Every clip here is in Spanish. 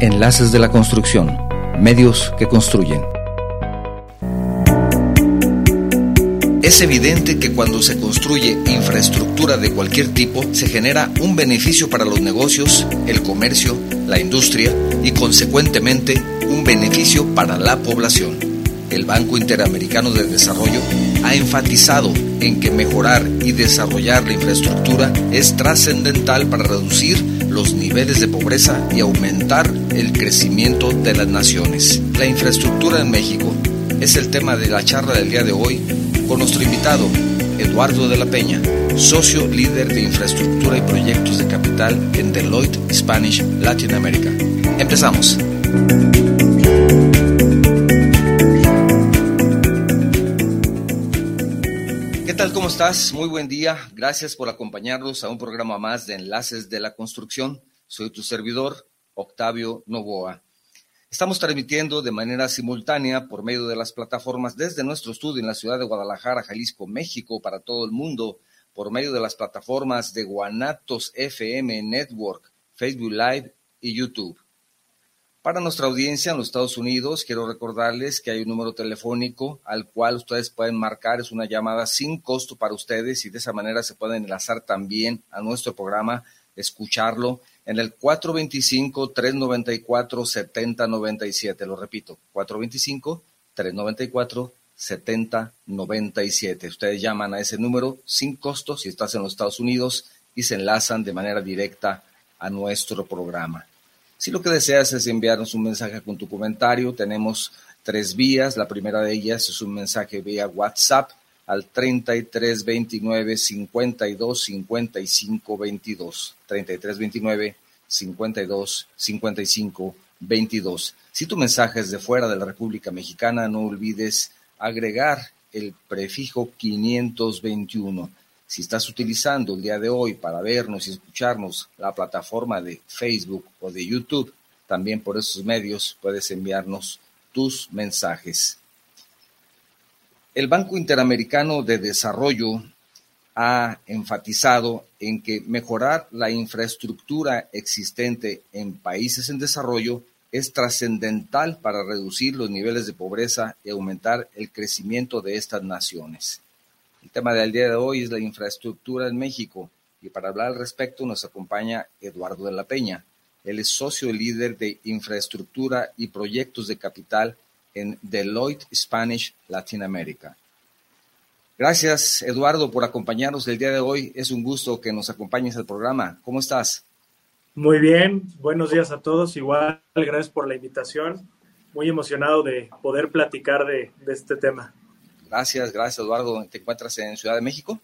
Enlaces de la Construcción, medios que construyen. Es evidente que cuando se construye infraestructura de cualquier tipo, se genera un beneficio para los negocios, el comercio, la industria y consecuentemente un beneficio para la población. El Banco Interamericano de Desarrollo ha enfatizado en que mejorar y desarrollar la infraestructura es trascendental para reducir los niveles de pobreza y aumentar el crecimiento de las naciones. La infraestructura en México es el tema de la charla del día de hoy con nuestro invitado, Eduardo de la Peña, socio líder de infraestructura y proyectos de capital en Deloitte Spanish Latin America. Empezamos. ¿Qué tal? ¿Cómo estás? Muy buen día. Gracias por acompañarnos a un programa más de Enlaces de la Construcción. Soy tu servidor, Octavio Novoa. Estamos transmitiendo de manera simultánea por medio de las plataformas desde nuestro estudio en la ciudad de Guadalajara, Jalisco, México, para todo el mundo, por medio de las plataformas de Guanatos FM Network, Facebook Live y YouTube. Para nuestra audiencia en los Estados Unidos, quiero recordarles que hay un número telefónico al cual ustedes pueden marcar, es una llamada sin costo para ustedes y de esa manera se pueden enlazar también a nuestro programa, escucharlo en el 425-394-7097. Lo repito, 425-394-7097. Ustedes llaman a ese número sin costo si estás en los Estados Unidos y se enlazan de manera directa a nuestro programa. Si lo que deseas es enviarnos un mensaje con tu comentario, tenemos tres vías. La primera de ellas es un mensaje vía WhatsApp al 33 29 52 55 22. 33 29 52 55 22. Si tu mensaje es de fuera de la República Mexicana, no olvides agregar el prefijo 521 si estás utilizando el día de hoy para vernos y escucharnos la plataforma de Facebook o de YouTube, también por esos medios puedes enviarnos tus mensajes. El Banco Interamericano de Desarrollo ha enfatizado en que mejorar la infraestructura existente en países en desarrollo es trascendental para reducir los niveles de pobreza y aumentar el crecimiento de estas naciones. El tema del día de hoy es la infraestructura en México y para hablar al respecto nos acompaña Eduardo de la Peña. Él es socio líder de infraestructura y proyectos de capital en Deloitte Spanish Latinoamérica. Gracias, Eduardo, por acompañarnos el día de hoy. Es un gusto que nos acompañes al programa. ¿Cómo estás? Muy bien, buenos días a todos. Igual, gracias por la invitación. Muy emocionado de poder platicar de, de este tema. Gracias, gracias Eduardo. ¿Te encuentras en Ciudad de México?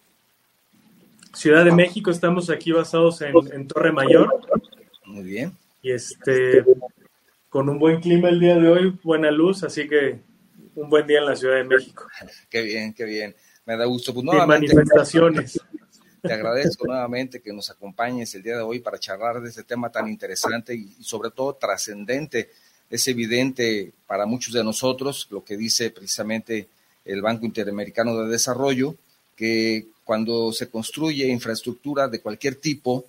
Ciudad de México, estamos aquí basados en, en, Torre Mayor. Muy bien. Y este, con un buen clima el día de hoy, buena luz, así que un buen día en la Ciudad de México. qué bien, qué bien. Me da gusto. Pues, nuevamente, manifestaciones. Te agradezco nuevamente que nos acompañes el día de hoy para charlar de este tema tan interesante y, y sobre todo trascendente. Es evidente para muchos de nosotros lo que dice precisamente el Banco Interamericano de Desarrollo, que cuando se construye infraestructura de cualquier tipo,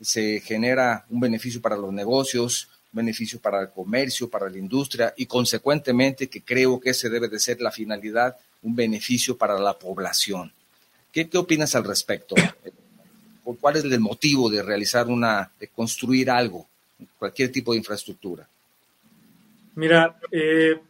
se genera un beneficio para los negocios, un beneficio para el comercio, para la industria y consecuentemente, que creo que ese debe de ser la finalidad, un beneficio para la población. ¿Qué, qué opinas al respecto? ¿Cuál es el motivo de realizar una, de construir algo, cualquier tipo de infraestructura? Mira, eh,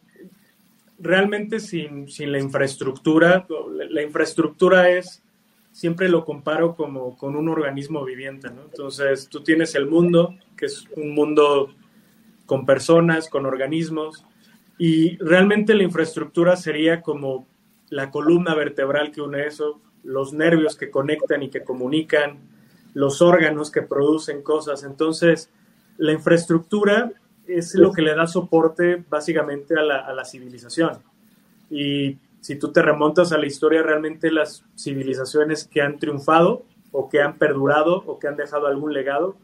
realmente sin, sin la infraestructura, la infraestructura es, siempre lo comparo como con un organismo viviente. Entonces, tú tienes el mundo, que es un mundo con personas, con organismos, y realmente la infraestructura sería como la columna vertebral que une eso, los nervios que conectan y que comunican, los órganos que producen cosas. Entonces, la infraestructura es lo que le da soporte básicamente a la, a la, civilización. Y si tú te remontas a la historia, realmente las civilizaciones que han triunfado o que han perdurado o que han dejado algún legado,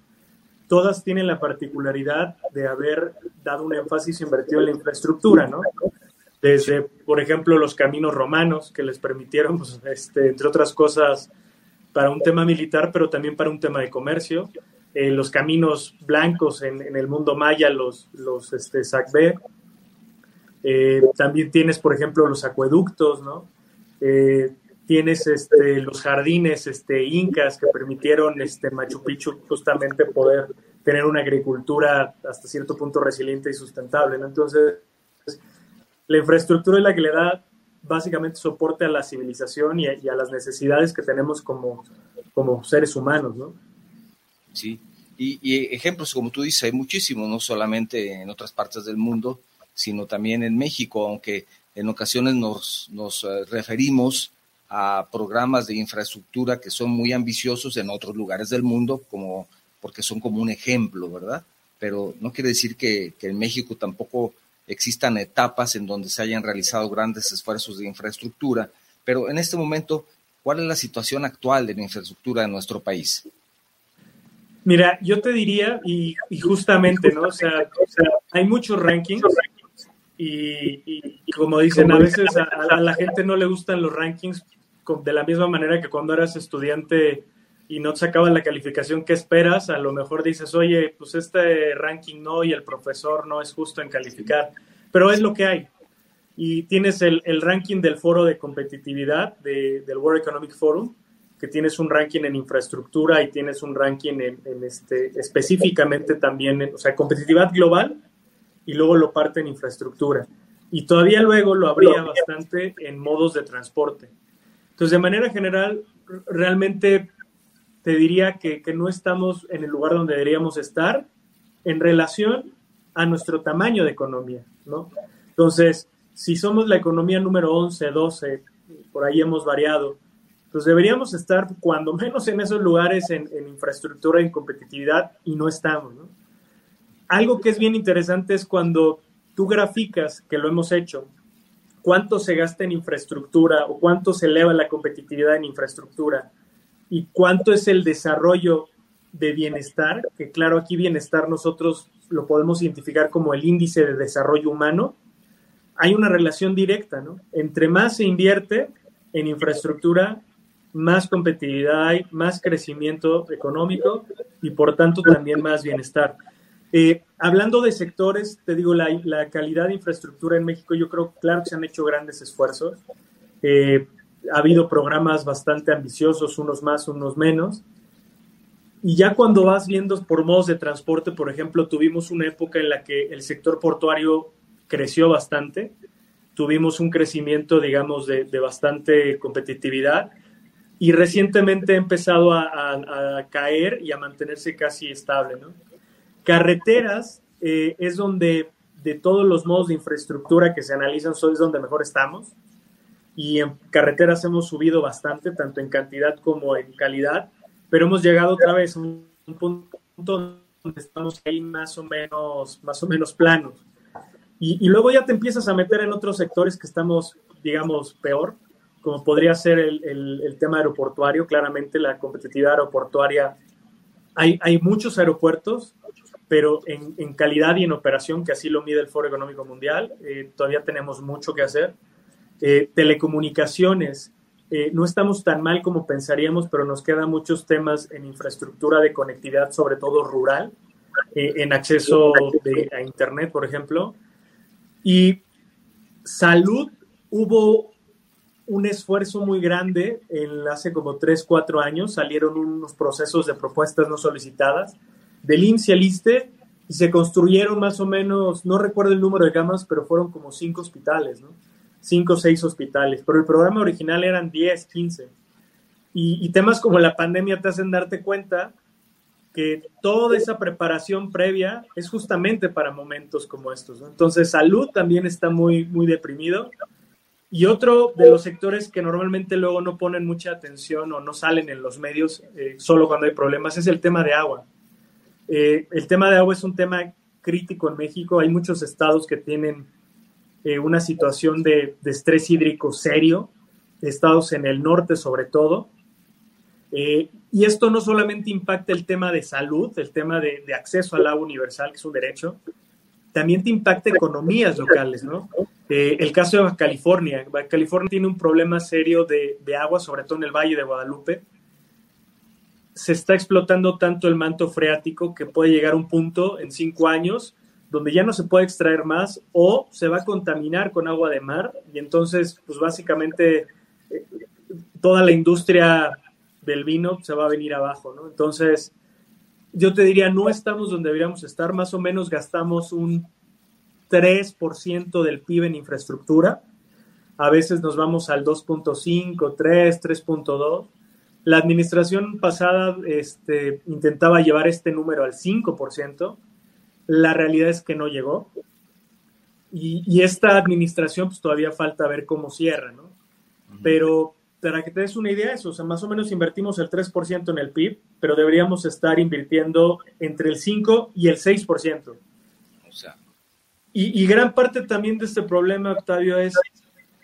todas tienen la particularidad de haber dado un énfasis invertido en la infraestructura, ¿no? Desde, por ejemplo, los caminos romanos que les permitieron, pues, este, entre otras cosas, para un tema militar, pero también para un tema de comercio, eh, los caminos blancos en, el mundo maya, los, los este, eh, también tienes, por ejemplo, los acueductos, ¿no? Eh, tienes este, los jardines este, incas que permitieron este, Machu Picchu justamente poder tener una agricultura hasta cierto punto resiliente y sustentable. Entonces, la infraestructura es la que le da básicamente soporte a la civilización y a, las necesidades que tenemos como, como seres humanos, ¿no? Sí, y, ejemplos, como tú dices, hay muchísimos, no solamente en otras partes del mundo, sino también en México, aunque en ocasiones nos, nos eh, referimos a programas de infraestructura que son muy ambiciosos en otros lugares del mundo, como porque son como un ejemplo, ¿verdad? Pero no quiere decir que, que en México tampoco existan etapas en donde se hayan realizado grandes esfuerzos de infraestructura, pero en este momento, ¿cuál es la situación actual de la infraestructura en nuestro país? Mira, yo te diría, y, justamente, ¿no? O sea, hay muchos rankings y, como dicen, a veces a, la gente no le gustan los rankings de la misma manera que cuando eras estudiante y no te sacabas la calificación que esperas, a lo mejor dices, oye, pues este ranking no y el profesor no es justo en calificar, pero es lo que hay. Y tienes el, ranking del foro de competitividad del World Economic Forum, que tienes un ranking en infraestructura y tienes un ranking en, este, específicamente también, en, o sea, competitividad global y luego lo parte en infraestructura. Y todavía luego lo habría bastante en modos de transporte. Entonces, de manera general, realmente te diría que, no estamos en el lugar donde deberíamos estar en relación a nuestro tamaño de economía, ¿no? Entonces, si somos la economía número 11, 12, por ahí hemos variado, pues deberíamos estar cuando menos en esos lugares en, infraestructura y competitividad y no estamos, ¿no? Algo que es bien interesante es cuando tú graficas, que lo hemos hecho, cuánto se gasta en infraestructura o cuánto se eleva la competitividad en infraestructura y cuánto es el desarrollo de bienestar, que claro, aquí bienestar nosotros lo podemos identificar como el índice de desarrollo humano, hay una relación directa, ¿no? Entre más se invierte en infraestructura, más competitividad hay, más crecimiento económico y por tanto también más bienestar. Eh, hablando de sectores, te digo, la, calidad de infraestructura en México, yo creo, claro que se han hecho grandes esfuerzos. Eh, ha habido programas bastante ambiciosos, unos más, unos menos. Y ya cuando vas viendo por modos de transporte, por ejemplo, tuvimos una época en la que el sector portuario creció bastante, tuvimos un crecimiento, digamos, de, bastante competitividad y recientemente ha empezado a, caer y a mantenerse casi estable. Carreteras eh, es donde de todos los modos de infraestructura que se analizan, es donde mejor estamos y en carreteras hemos subido bastante, tanto en cantidad como en calidad, pero hemos llegado otra vez a un, punto donde estamos ahí más o menos, más o menos planos. Y, luego ya te empiezas a meter en otros sectores que estamos, digamos, peor, como podría ser el, el, tema aeroportuario. Claramente la competitividad aeroportuaria, hay, hay muchos aeropuertos, pero en, en, calidad y en operación, que así lo mide el Foro Económico Mundial, eh, todavía tenemos mucho que hacer. Eh, telecomunicaciones, eh, no estamos tan mal como pensaríamos, pero nos quedan muchos temas en infraestructura de conectividad, sobre todo rural, eh, en acceso a Internet, por ejemplo. Y salud, hubo un esfuerzo muy grande en hace como 3, 4 años, salieron unos procesos de propuestas no solicitadas del IMSS el ISTE y se construyeron más o menos, no recuerdo el número de camas, pero fueron como cinco hospitales, ¿no? cinco o seis hospitales, pero el programa original eran 10, 15. Y, temas como la pandemia te hacen darte cuenta que toda esa preparación previa es justamente para momentos como estos. Entonces, salud también está muy, muy deprimido. Y otro de los sectores que normalmente luego no ponen mucha atención o no salen en los medios eh, solo cuando hay problemas es el tema de agua. Eh, el tema de agua es un tema crítico en México. Hay muchos estados que tienen eh, una situación de, estrés hídrico serio, estados en el norte sobre todo. Y esto no solamente impacta el tema de salud, el tema de, acceso al agua universal, que es un derecho, también te impacta economías locales, ¿no? Eh, el caso de California. California tiene un problema serio de, de, agua, sobre todo en el Valle de Guadalupe. se está explotando tanto el manto freático que puede llegar a un punto en cinco años donde ya no se puede extraer más o se va a contaminar con agua de mar y entonces, pues básicamente eh, toda la industria del vino se va a venir abajo, ¿no? Entonces, yo te diría, no estamos donde deberíamos estar, más o menos gastamos un 3% del PIB en infraestructura, a veces nos vamos al 2.5, 3, 3.2. La administración pasada este, intentaba llevar este número al 5%, la realidad es que no llegó. Y, esta administración, pues todavía falta ver cómo cierra, ¿no? Pero para que te des una idea, eso, o sea, más o menos invertimos el 3% en el PIB, pero deberíamos estar invirtiendo entre el 5 y el 6%. O sea. Y, y gran parte también de este problema, Octavio, es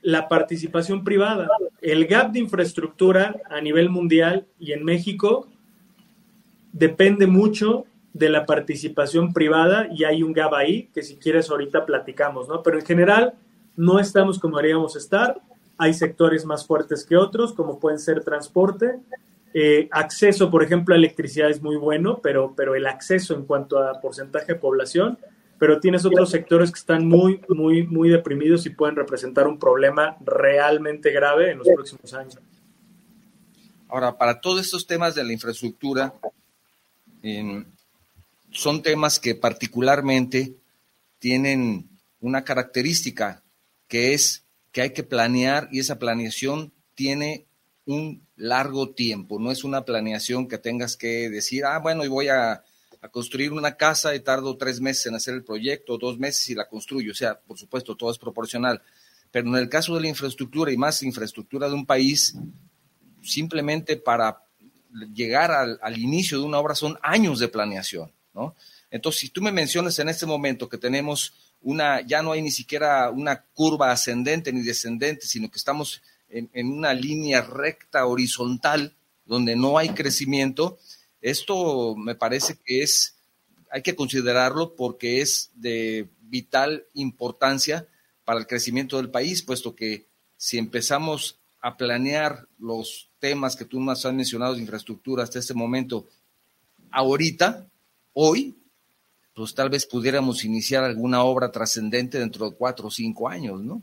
la participación privada. El gap de infraestructura a nivel mundial y en México depende mucho de la participación privada y hay un gap ahí que si quieres ahorita platicamos, ¿no? Pero en general no estamos como deberíamos estar. Hay sectores más fuertes que otros, como pueden ser transporte. Eh, acceso, por ejemplo, a electricidad es muy bueno, pero, pero el acceso en cuanto a porcentaje de población, pero tienes otros sectores que están muy, muy, muy deprimidos y pueden representar un problema realmente grave en los próximos años. Ahora, para todos estos temas de la infraestructura, son temas que particularmente tienen una característica que es que hay que planear y esa planeación tiene un largo tiempo, no es una planeación que tengas que decir, ah, bueno, y voy a, construir una casa y tardo tres meses en hacer el proyecto, dos meses y la construyo. O sea, por supuesto, todo es proporcional. Pero en el caso de la infraestructura y más infraestructura de un país, simplemente para llegar al, inicio de una obra son años de planeación. Entonces, si tú me mencionas en este momento que tenemos una, ya no hay ni siquiera una curva ascendente ni descendente, sino que estamos en una línea recta horizontal donde no hay crecimiento, esto me parece que es, hay que considerarlo porque es de vital importancia para el crecimiento del país, puesto que si empezamos a planear los temas que tú más has mencionado de infraestructura hasta este momento, ahorita, hoy, pues tal vez pudiéramos iniciar alguna obra trascendente dentro de cuatro o cinco años, ¿no?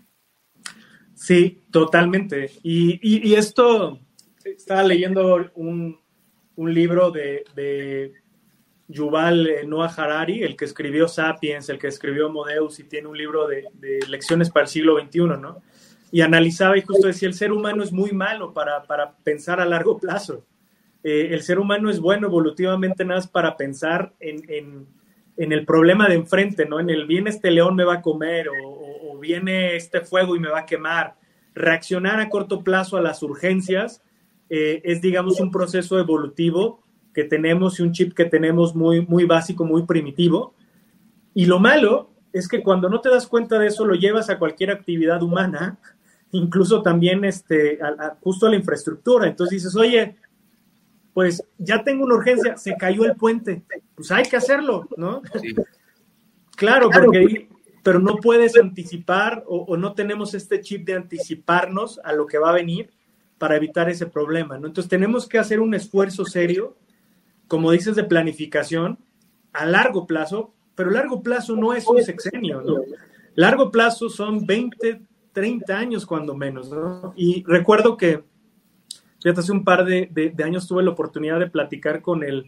Sí, totalmente. Y, esto, estaba leyendo un, libro de, de, Yuval Noah Harari, el que escribió Sapiens, el que escribió Modeus y tiene un libro de, de lecciones para el siglo XXI, ¿no? Y analizaba y justo decía, el ser humano es muy malo para, para pensar a largo plazo. Eh, el ser humano es bueno evolutivamente nada más para pensar en, el problema de enfrente, ¿no? En el viene este león me va a comer o, viene este fuego y me va a quemar. Reaccionar a corto plazo a las urgencias eh, es, digamos, un proceso evolutivo que tenemos y un chip que tenemos muy, muy básico, muy primitivo. Y lo malo es que cuando no te das cuenta de eso, lo llevas a cualquier actividad humana, incluso también este, justo a la infraestructura. Entonces dices, oye, pues ya tengo una urgencia, se cayó el puente, pues hay que hacerlo, ¿no? Claro, porque, pero no puedes anticipar o, no tenemos este chip de anticiparnos a lo que va a venir para evitar ese problema, ¿no? Entonces tenemos que hacer un esfuerzo serio, como dices, de planificación a largo plazo, pero largo plazo no es un sexenio, ¿no? Largo plazo son 20, 30 años cuando menos, ¿no? Y recuerdo que Fíjate, hace un par de, años tuve la oportunidad de platicar con el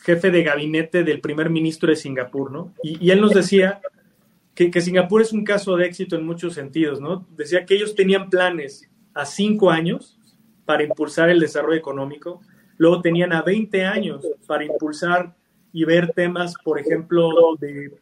jefe de gabinete del primer ministro de Singapur, ¿no? Y, él nos decía que, Singapur es un caso de éxito en muchos sentidos, ¿no? Decía que ellos tenían planes a cinco años para impulsar el desarrollo económico, luego tenían a 20 años para impulsar y ver temas, por ejemplo, de,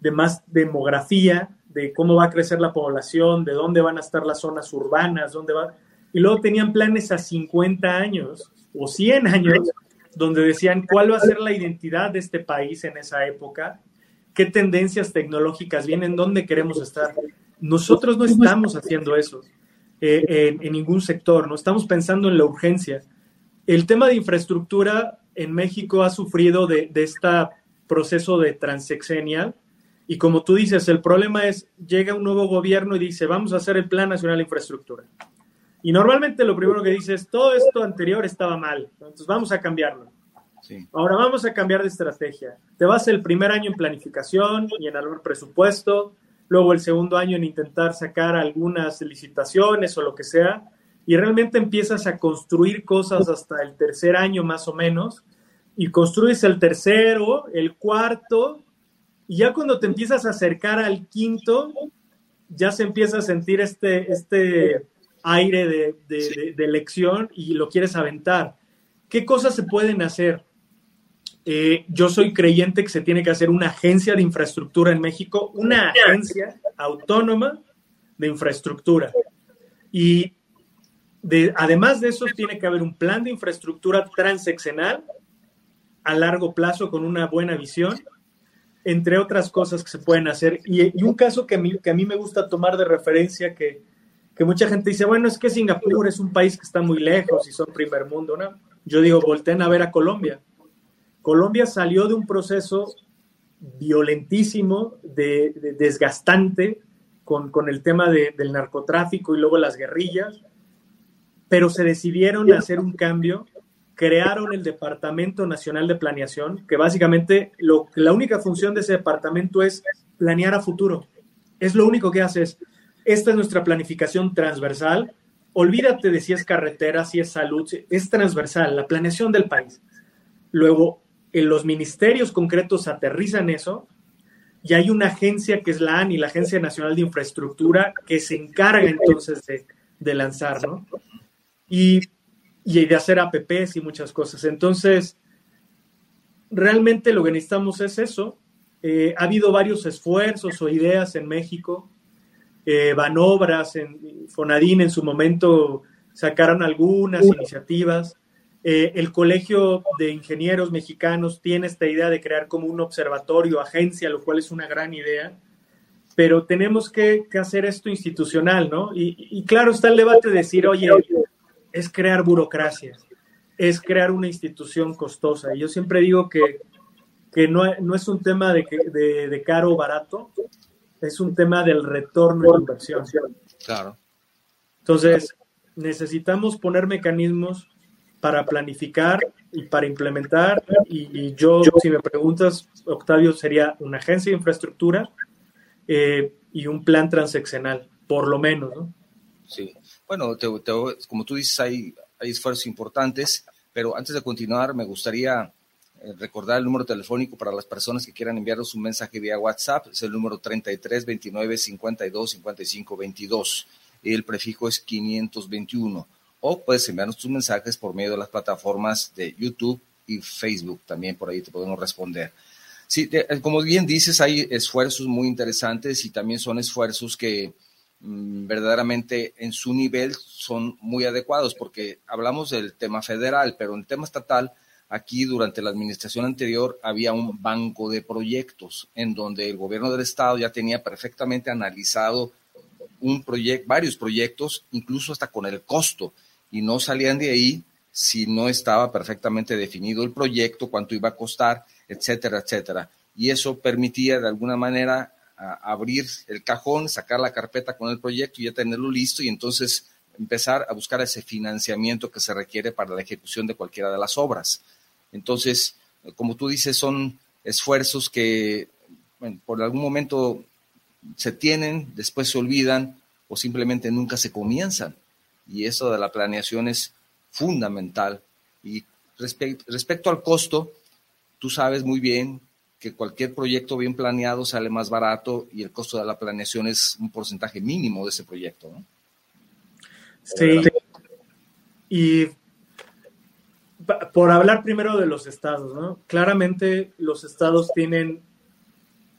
de más demografía, de cómo va a crecer la población, de dónde van a estar las zonas urbanas, dónde va. Y luego tenían planes a 50 años o 100 años, donde decían cuál va a ser la identidad de este país en esa época, qué tendencias tecnológicas vienen, dónde queremos estar. Nosotros no estamos haciendo eso eh, en, ningún sector, no estamos pensando en la urgencia. El tema de infraestructura en México ha sufrido de, de este proceso de transexenial. Y como tú dices, el problema es, llega un nuevo gobierno y dice, vamos a hacer el Plan Nacional de Infraestructura Y normalmente lo primero que dices, todo esto anterior estaba mal, entonces vamos a cambiarlo. Ahora vamos a cambiar de estrategia. Te vas el primer año en planificación y en el presupuesto, luego el segundo año en intentar sacar algunas licitaciones o lo que sea, y realmente empiezas a construir cosas hasta el tercer año más o menos, y construyes el tercero, el cuarto, y ya cuando te empiezas a acercar al quinto, ya se empieza a sentir este, este aire de, de, elección y lo quieres aventar. ¿Qué cosas se pueden hacer? Eh, yo soy creyente que se tiene que hacer una agencia de infraestructura en México, una agencia autónoma de infraestructura. Y de, además de eso, tiene que haber un plan de infraestructura transeccional a largo plazo con una buena visión, entre otras cosas que se pueden hacer. Y, un caso que a, mí, que a mí me gusta tomar de referencia, que, que mucha gente dice, bueno, es que Singapur es un país que está muy lejos y son primer mundo, ¿no? Yo digo, volteen a ver a Colombia. Colombia salió de un proceso violentísimo, de, desgastante, con, con, el tema del narcotráfico y luego las guerrillas, pero se decidieron hacer un cambio, crearon el Departamento Nacional de Planeación, que básicamente lo, la única función de ese departamento es planear a futuro. Es lo único que hace es, esta es nuestra planificación transversal, olvídate de si es carretera, si es salud, es transversal, la planeación del país. Luego, en los ministerios concretos aterrizan eso y hay una agencia que es la ANI, la Agencia Nacional de Infraestructura, que se encarga entonces de, de lanzar, ¿no? Y, y, de hacer APPs y muchas cosas. Entonces, realmente lo que necesitamos es eso. Eh, ha habido varios esfuerzos o ideas en México. Eh, Banobras, en Fonadín en su momento sacaron algunas iniciativas. Eh, el Colegio de Ingenieros Mexicanos tiene esta idea de crear como un observatorio, agencia, lo cual es una gran idea, pero tenemos que, hacer esto institucional, ¿no? Y, claro, está el debate de decir, oye, es crear burocracia, es crear una institución costosa. Y yo siempre digo que, no, no, es un tema de, de, de caro o barato, es un tema del retorno de inversión. Claro. Entonces, necesitamos poner mecanismos para planificar y para implementar. Y, yo, si me preguntas, Octavio, sería una agencia de infraestructura eh, y un plan transeccional, por lo menos, ¿no? Sí. Bueno, como tú dices, hay, hay esfuerzos importantes, pero antes de continuar, me gustaría eh, recordar el número telefónico para las personas que quieran enviarnos un mensaje vía WhatsApp. Es el número 33 29 52 55 22. El prefijo es 521 o puedes enviarnos tus mensajes por medio de las plataformas de YouTube y Facebook. También por ahí te podemos responder. Sí, eh, como bien dices, hay esfuerzos muy interesantes y también son esfuerzos que mm, verdaderamente en su nivel son muy adecuados porque hablamos del tema federal, pero en el tema estatal, aquí durante la administración anterior había un banco de proyectos en donde el gobierno del estado ya tenía perfectamente analizado un proyecto, varios proyectos, incluso hasta con el costo y no salían de ahí si no estaba perfectamente definido el proyecto, cuánto iba a costar, etcétera, etcétera. Y eso permitía de alguna manera abrir el cajón, sacar la carpeta con el proyecto y ya tenerlo listo y entonces empezar a buscar ese financiamiento que se requiere para la ejecución de cualquiera de las obras. Entonces, como tú dices, son esfuerzos que por algún momento se tienen, después se olvidan o simplemente nunca se comienzan y eso de la planeación es fundamental. Y respecto al costo, tú sabes muy bien que cualquier proyecto bien planeado sale más barato y el costo de la planeación es un porcentaje mínimo de ese proyecto. ¿no? Sí. Y por hablar primero de los estados, ¿no? Claramente los estados tienen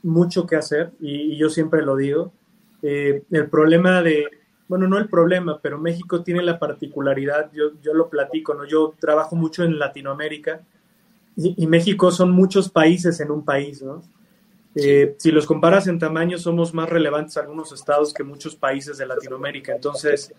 mucho que hacer y, yo siempre lo digo. Eh, el problema de, bueno, no el problema, pero México tiene la particularidad, yo, yo lo platico, ¿no? Yo trabajo mucho en Latinoamérica y, México son muchos países en un país, ¿no? Eh, si los comparas en tamaño, somos más relevantes algunos estados que muchos países de Latinoamérica. Entonces,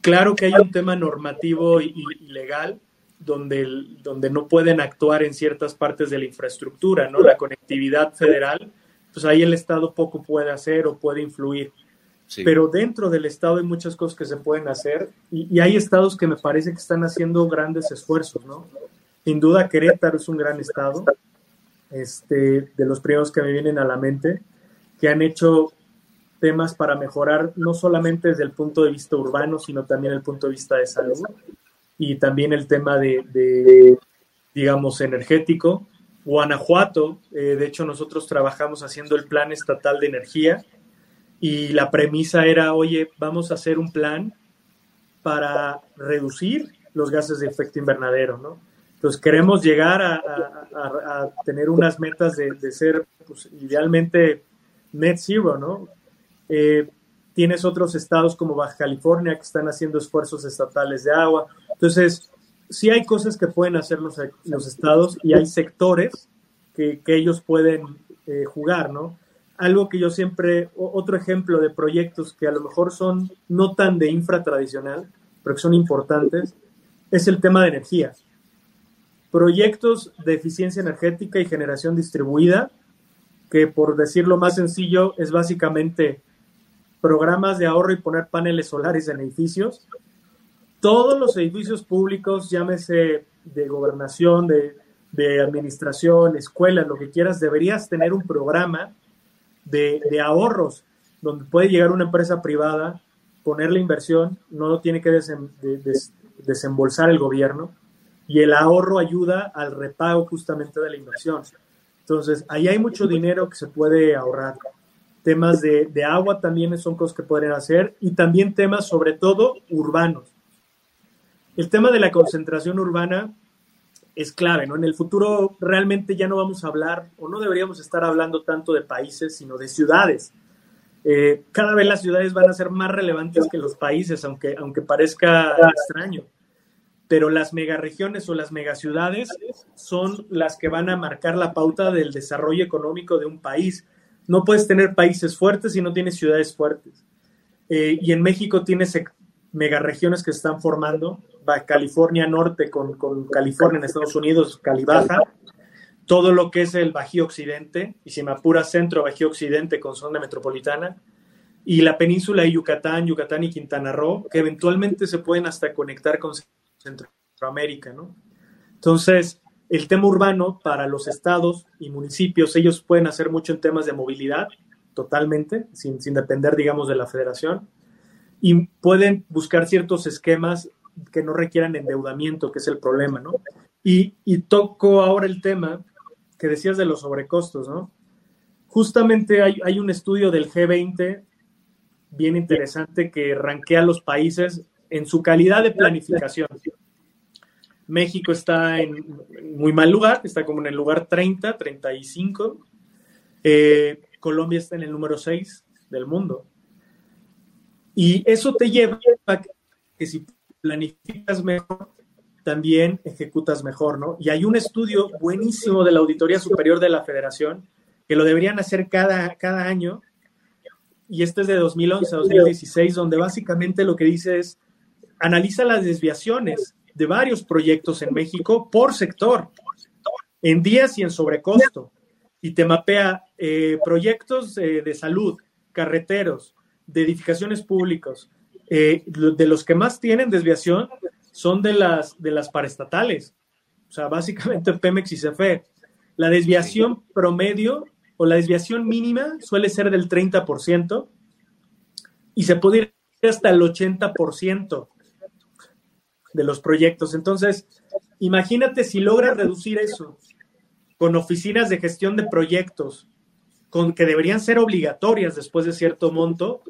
claro que hay un tema normativo y, legal donde, donde no pueden actuar en ciertas partes de la infraestructura, ¿no? La conectividad federal, pues ahí el Estado poco puede hacer o puede influir Pero dentro del Estado hay muchas cosas que se pueden hacer y, hay estados que me parece que están haciendo grandes esfuerzos, ¿no? Sin duda Querétaro es un gran estado, este, de los primeros que me vienen a la mente, que han hecho temas para mejorar no solamente desde el punto de vista urbano, sino también el punto de vista de salud y también el tema de, digamos, energético. Guanajuato, eh, de hecho nosotros trabajamos haciendo el plan estatal de energía y la premisa era, oye, vamos a hacer un plan para reducir los gases de efecto invernadero, ¿no? Entonces queremos llegar a, tener unas metas de, ser pues, idealmente net zero, ¿no? Eh, tienes otros estados como Baja California que están haciendo esfuerzos estatales de agua. Entonces, sí hay cosas que pueden hacer los, los estados y hay sectores que, que ellos pueden eh, jugar, ¿no? Algo que yo siempre, otro ejemplo de proyectos que a lo mejor son no tan de infra tradicional, pero que son importantes, es el tema de energía. Proyectos de eficiencia energética y generación distribuida, que por decirlo más sencillo, es básicamente programas de ahorro y poner paneles solares en edificios. Todos los edificios públicos, llámese de gobernación, de, de administración, escuelas, lo que quieras, deberías tener un programa de, de, ahorros donde puede llegar una empresa privada, poner la inversión, no lo tiene que desembolsar el gobierno y el ahorro ayuda al repago justamente de la inversión. Entonces, ahí hay mucho dinero que se puede ahorrar temas de, agua también son cosas que podrían hacer y también temas sobre todo urbanos. El tema de la concentración urbana es clave, ¿no? En el futuro realmente ya no vamos a hablar o no deberíamos estar hablando tanto de países, sino de ciudades. Eh, cada vez las ciudades van a ser más relevantes que los países, aunque, aunque parezca extraño. Pero las megaregiones o las megaciudades son las que van a marcar la pauta del desarrollo económico de un país no puedes tener países fuertes si no tienes ciudades fuertes. Eh, y en México tienes megaregiones que se están formando, California Norte con, California en Estados Unidos, Cali Baja, todo lo que es el Bajío Occidente, y si centro, Bajío Occidente con zona metropolitana, y la península de Yucatán, Yucatán y Quintana Roo, que eventualmente se pueden hasta conectar con Centroamérica, ¿no? Entonces, el tema urbano para los estados y municipios, ellos pueden hacer mucho en temas de movilidad, totalmente, sin, depender, digamos, de la federación, y pueden buscar ciertos esquemas que no requieran endeudamiento, que es el problema, ¿no? Y, y toco ahora el tema que decías de los sobrecostos, ¿no? Justamente hay, hay un estudio del G20 bien interesante que ranquea los países en su calidad de planificación. México está en muy mal lugar, está como en el lugar 30, 35. Eh, Colombia está en el número 6 del mundo. Y eso te lleva a que si planificas mejor, también ejecutas mejor, ¿no? Y hay un estudio buenísimo de la Auditoría Superior de la Federación que lo deberían hacer cada, cada año. Y este es de 2011 a 2016, donde básicamente lo que dice es, analiza las desviaciones de varios proyectos en México por sector, en días y en sobrecosto. Y te mapea eh, proyectos eh, de salud, carreteros, de edificaciones públicas. Eh, de los que más tienen desviación son de las, de las paraestatales. O sea, básicamente Pemex y CFE. La desviación promedio o la desviación mínima suele ser del 30% y se puede ir hasta el 80% de los proyectos. Entonces, imagínate si logras reducir eso con oficinas de gestión de proyectos, con que deberían ser obligatorias después de cierto monto,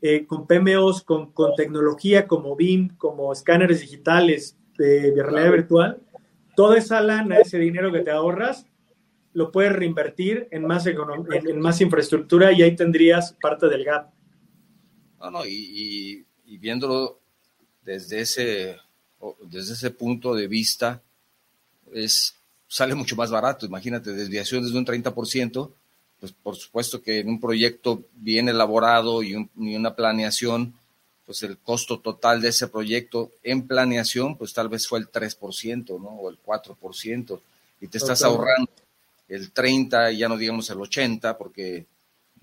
eh, con PMOs, con, tecnología como BIM, como escáneres digitales de, realidad virtual, toda esa lana, ese dinero que te ahorras, lo puedes reinvertir en más, en, en más infraestructura y ahí tendrías parte del gap. No, no, y viéndolo desde ese desde ese punto de vista, es, sale mucho más barato. Imagínate, desviaciones de un 30%, pues por supuesto que en un proyecto bien elaborado y, una planeación, pues el costo total de ese proyecto en planeación, pues tal vez fue el 3%, ¿no? O el 4%. Y te estás ahorrando el 30, ya no digamos el 80, porque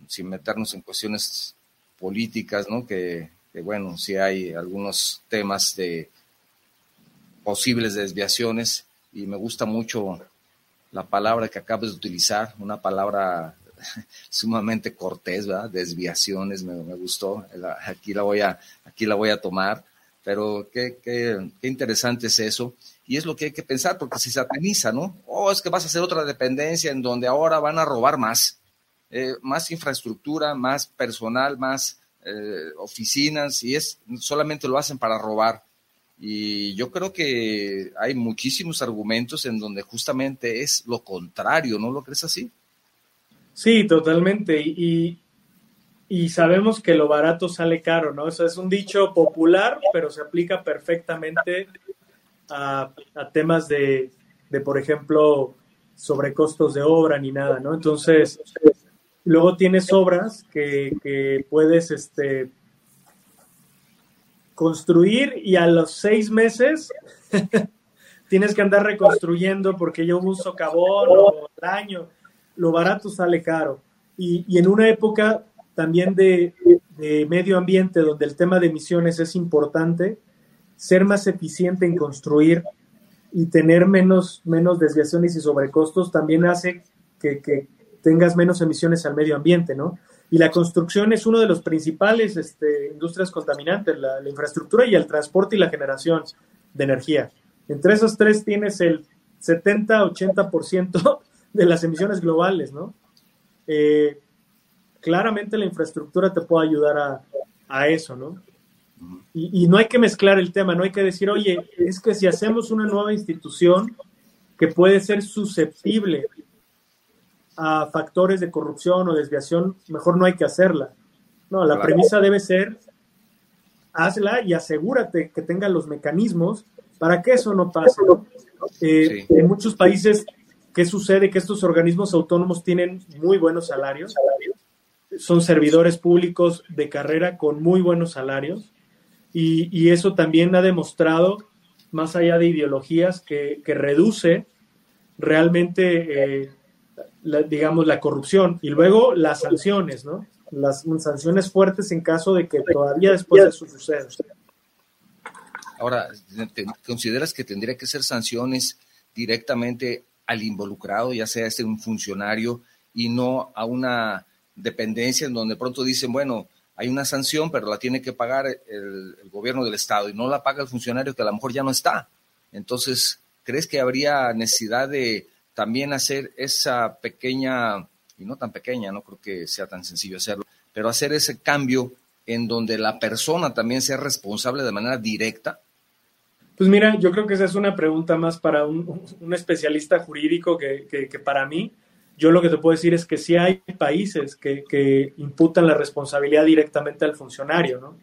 sin meternos en cuestiones políticas, ¿no? Que, bueno, si hay algunos temas de posibles desviaciones y me gusta mucho la palabra que acabas de utilizar, una palabra sumamente cortés, ¿verdad? Desviaciones, me, gustó. Aquí la voy a, aquí la voy a tomar, pero qué, qué, qué, interesante es eso. Y es lo que hay que pensar, porque se sataniza, ¿no? Oh, es que vas a hacer otra dependencia en donde ahora van a robar más. Eh, más infraestructura, más personal, más eh, oficinas, y es solamente lo hacen para robar. Y yo creo que hay muchísimos argumentos en donde justamente es lo contrario, ¿no lo crees así? Sí, totalmente. Y, y sabemos que lo barato sale caro, ¿no? Eso es un dicho popular, pero se aplica perfectamente a, a temas de, de, por ejemplo, sobrecostos de obra ni nada, ¿no? Entonces, Luego tienes obras que, puedes este, construir y a los seis meses tienes que andar reconstruyendo porque yo uso carbón o daño. Lo barato sale caro. Y, en una época también de, medio ambiente donde el tema de emisiones es importante, ser más eficiente en construir y tener menos, menos desviaciones y sobrecostos también hace que, tengas menos emisiones al medio ambiente, ¿no? Y la construcción es uno de los principales este, industrias contaminantes, la, infraestructura y el transporte y la generación de energía. Entre esos tres tienes el 70-80% de las emisiones globales, ¿no? Eh, claramente la infraestructura te puede ayudar a, a eso, ¿no? Y, y, no hay que mezclar el tema, no hay que decir, oye, es que si hacemos una nueva institución que puede ser susceptible a factores de corrupción o desviación, mejor no hay que hacerla. No, la premisa debe ser, hazla y asegúrate que tenga los mecanismos para que eso no pase. Eh, en muchos países, ¿qué sucede? Que estos organismos autónomos tienen muy buenos salarios, son servidores públicos de carrera con muy buenos salarios y, eso también ha demostrado, más allá de ideologías, que, reduce realmente... Eh, digamos, la corrupción y luego las sanciones, ¿no? Las sanciones fuertes en caso de que todavía después de eso suceda. Ahora, ¿consideras que tendría que ser sanciones directamente al involucrado, ya sea este un funcionario, y no a una dependencia en donde pronto dicen, bueno, hay una sanción, pero la tiene que pagar el, el, gobierno del Estado y no la paga el funcionario que a lo mejor ya no está. Entonces, ¿crees que habría necesidad de también hacer esa pequeña, y no tan pequeña, no creo que sea tan sencillo hacerlo, pero hacer ese cambio en donde la persona también sea responsable de manera directa? Pues mira, yo creo que esa es una pregunta más para un, especialista jurídico que, para mí. Yo lo que te puedo decir es que sí hay países que, imputan la responsabilidad directamente al funcionario, ¿no?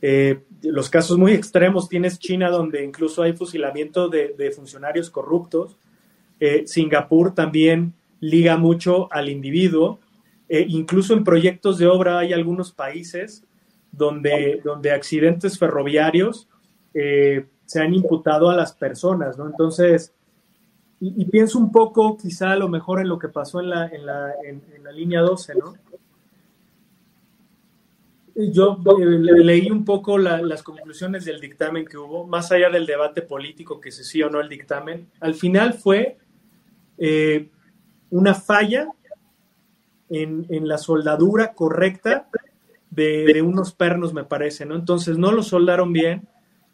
Eh, los casos muy extremos tienes China donde incluso hay fusilamiento de funcionarios corruptos eh, Singapur también liga mucho al individuo. Eh, incluso en proyectos de obra hay algunos países donde, donde accidentes ferroviarios se han imputado a las personas, ¿no? Entonces, y, pienso un poco quizá a lo mejor en lo que pasó en la, en la, en, la línea 12, ¿no? Yo leí un poco las conclusiones del dictamen que hubo, más allá del debate político que se sí o no el dictamen. Al final fue eh, una falla en, la soldadura correcta de, unos pernos, me parece, ¿no? Entonces no lo soldaron bien,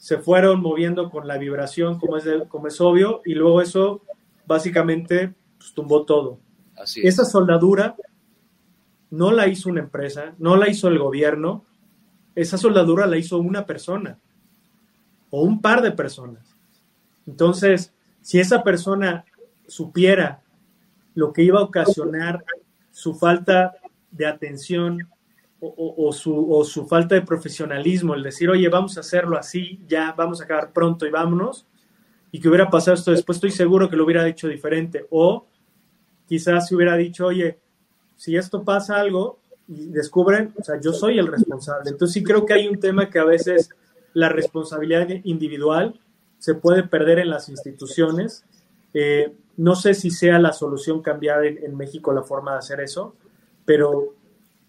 se fueron moviendo con la vibración, como es, como es obvio, y luego eso básicamente pues, tumbó todo. Esa soldadura no la hizo una empresa, no la hizo el gobierno, esa soldadura la hizo una persona o un par de personas. Entonces, si esa persona supiera lo que iba a ocasionar su falta de atención o, su, falta de profesionalismo, el decir, oye, vamos a hacerlo así, ya vamos a acabar pronto y vámonos, y que hubiera pasado esto después, estoy seguro que lo hubiera hecho diferente. O quizás se hubiera dicho, oye, si esto pasa algo y descubren, o sea, yo soy el responsable. Entonces sí creo que hay un tema que a veces la responsabilidad individual se puede perder en las instituciones. Eh, no sé si sea la solución cambiar en, México la forma de hacer eso, pero,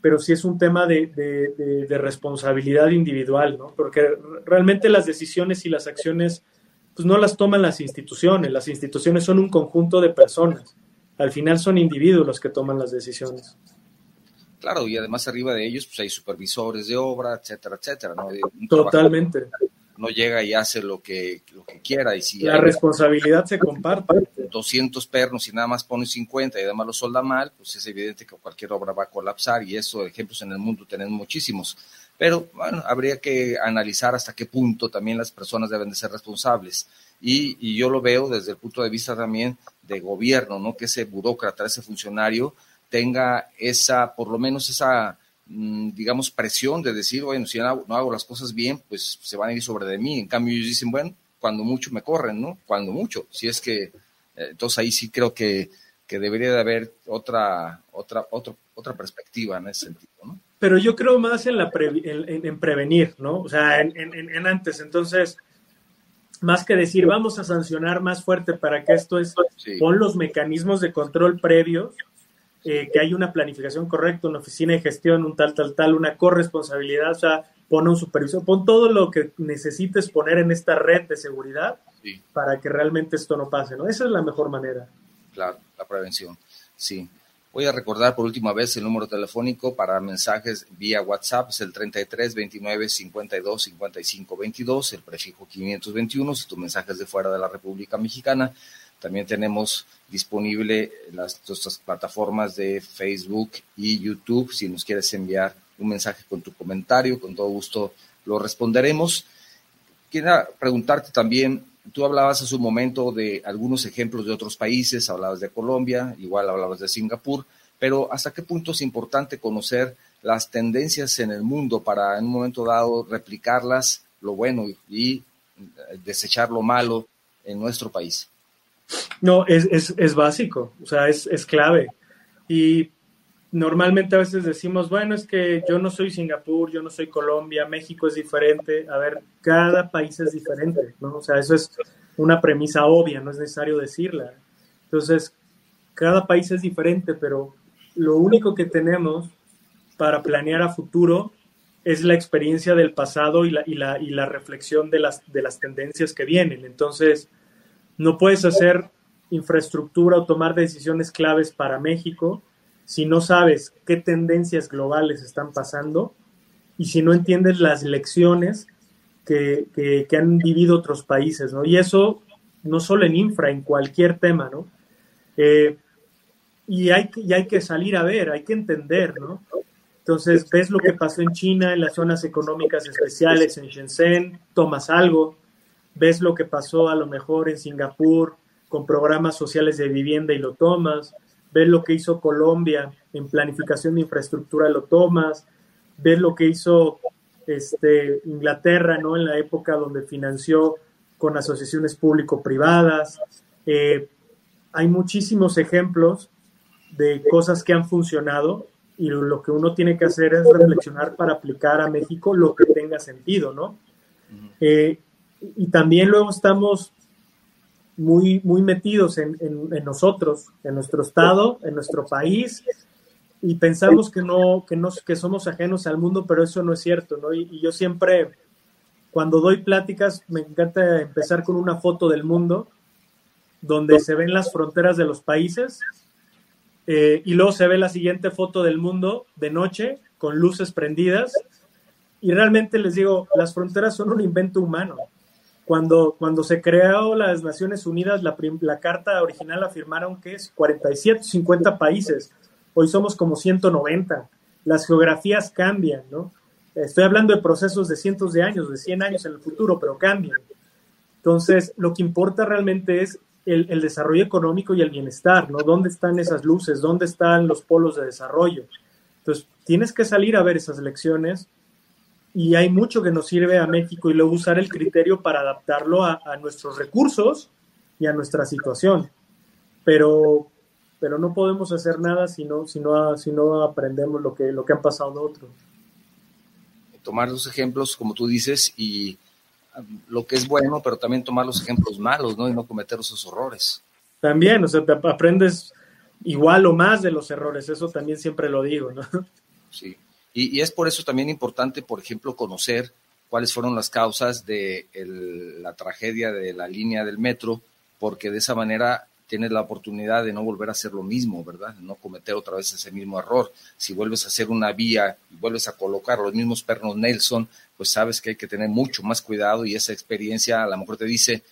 pero sí es un tema de, de, responsabilidad individual, ¿no? Porque realmente las decisiones y las acciones, pues no las toman las instituciones, las instituciones son un conjunto de personas, al final son individuos los que toman las decisiones. Claro, y además arriba de ellos pues hay supervisores de obra, etcétera, etcétera, ¿no? Totalmente no llega y hace lo que, lo que quiera. Y si la responsabilidad se comparte. 200 pernos y nada más pone 50 y además lo solda mal, pues es evidente que cualquier obra va a colapsar y eso, ejemplos en el mundo tenemos muchísimos. Pero bueno, habría que analizar hasta qué punto también las personas deben de ser responsables. Y, y yo lo veo desde el punto de vista también de gobierno, ¿no? Que ese burócrata, ese funcionario tenga esa, por lo menos esa digamos, presión de decir, bueno, si no hago, las cosas bien, pues se van a ir sobre de mí. En cambio, ellos dicen, bueno, cuando mucho me corren, ¿no? Cuando mucho. Si es que, eh, entonces ahí sí creo que, que debería de haber otra, otra, otra, otra perspectiva en ese sentido, ¿no? Pero yo creo más en, la en, prevenir, ¿no? O sea, en, antes. Entonces, más que decir, vamos a sancionar más fuerte para que esto es, pon los mecanismos de control previos eh, que hay una planificación correcta, una oficina de gestión, un tal, tal, tal, una corresponsabilidad, o sea, pon un supervisor, pon todo lo que necesites poner en esta red de seguridad para que realmente esto no pase, ¿no? Esa es la mejor manera. Claro, la prevención, sí. Voy a recordar por última vez el número telefónico para mensajes vía WhatsApp, es el 33 29 52 55 22, el prefijo 521, si tu mensaje es de fuera de la República Mexicana, también tenemos disponible las nuestras plataformas de Facebook y YouTube. Si nos quieres enviar un mensaje con tu comentario, con todo gusto lo responderemos. Quiero preguntarte también, tú hablabas hace un momento de algunos ejemplos de otros países, hablabas de Colombia, igual hablabas de Singapur, pero ¿hasta qué punto es importante conocer las tendencias en el mundo para en un momento dado replicarlas, lo bueno y desechar lo malo en nuestro país? No, es, es, es básico, o sea, es, es, clave. Y normalmente a veces decimos, bueno, es que yo no soy Singapur, yo no soy Colombia, México es diferente. A ver, cada país es diferente, ¿no? O sea, eso es una premisa obvia, no es necesario decirla. Entonces, cada país es diferente, pero lo único que tenemos para planear a futuro es la experiencia del pasado y la, y la, y la reflexión de las, de las tendencias que vienen. Entonces, no puedes hacer infraestructura o tomar decisiones claves para México si no sabes qué tendencias globales están pasando y si no entiendes las lecciones que, han vivido otros países, ¿no? Y eso no solo en infra, en cualquier tema, ¿no? Eh, y, hay, y hay que salir a ver, hay que entender, ¿no? Entonces, ves lo que pasó en China, en las zonas económicas especiales, en Shenzhen, tomas algo, ves lo que pasó a lo mejor en Singapur con programas sociales de vivienda y lo tomas, ves lo que hizo Colombia en planificación de infraestructura, lo tomas, ves lo que hizo este, Inglaterra ¿no? en la época donde financió con asociaciones público-privadas. Eh, hay muchísimos ejemplos de cosas que han funcionado y lo que uno tiene que hacer es reflexionar para aplicar a México lo que tenga sentido, ¿no? Y también luego estamos muy, muy metidos en, nosotros, en nuestro estado, en nuestro país, y pensamos que no, que no, que somos ajenos al mundo, pero eso no es cierto, ¿no? Y, yo siempre, cuando doy pláticas, me encanta empezar con una foto del mundo, donde se ven las fronteras de los países, eh, y luego se ve la siguiente foto del mundo de noche, con luces prendidas, y realmente les digo, las fronteras son un invento humano. Cuando, cuando se creó las Naciones Unidas, la, la carta original afirmaron que es 47, 50 países. Hoy somos como 190. Las geografías cambian, ¿no? Estoy hablando de procesos de cientos de años, de 100 años en el futuro, pero cambian. Entonces, lo que importa realmente es el, el, desarrollo económico y el bienestar, ¿no? ¿Dónde están esas luces? ¿Dónde están los polos de desarrollo? Entonces, tienes que salir a ver esas lecciones y hay mucho que nos sirve a México y luego usar el criterio para adaptarlo a, nuestros recursos y a nuestra situación. Pero, pero no podemos hacer nada si no, si no, si no aprendemos lo que, lo que han pasado otros. Tomar los ejemplos, como tú dices, y lo que es bueno, pero también tomar los ejemplos malos, ¿no? Y no cometer esos errores. También, o sea, te aprendes igual o más de los errores, eso también siempre lo digo, ¿no? Sí. Y, es por eso también importante, por ejemplo, conocer cuáles fueron las causas de la tragedia de la línea del metro, porque de esa manera tienes la oportunidad de no volver a hacer lo mismo, ¿verdad? No cometer otra vez ese mismo error. Si vuelves a hacer una vía y vuelves a colocar los mismos pernos Nelson, pues sabes que hay que tener mucho más cuidado y esa experiencia a lo mejor te dice,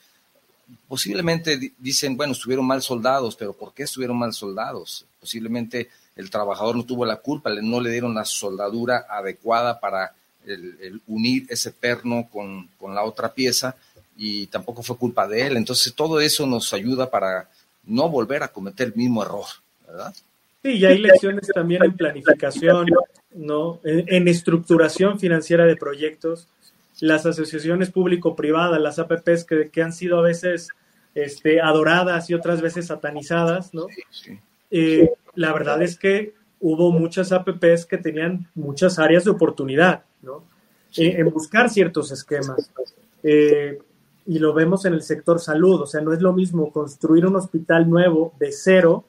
posiblemente dicen, bueno, estuvieron mal soldados, pero ¿por qué estuvieron mal soldados? Posiblemente el trabajador no tuvo la culpa, no le dieron la soldadura adecuada para el, unir ese perno con, con la otra pieza y tampoco fue culpa de él. Entonces todo eso nos ayuda para no volver a cometer el mismo error, ¿verdad? Sí, y hay lecciones también en planificación, ¿no? En, estructuración financiera de proyectos, las asociaciones público-privadas, las APPs que, han sido a veces este, adoradas y otras veces satanizadas, ¿no? Eh, la verdad es que hubo muchas APPs que tenían muchas áreas de oportunidad, ¿no? Eh, en buscar ciertos esquemas. Eh, y lo vemos en el sector salud, o sea, no es lo mismo construir un hospital nuevo de cero,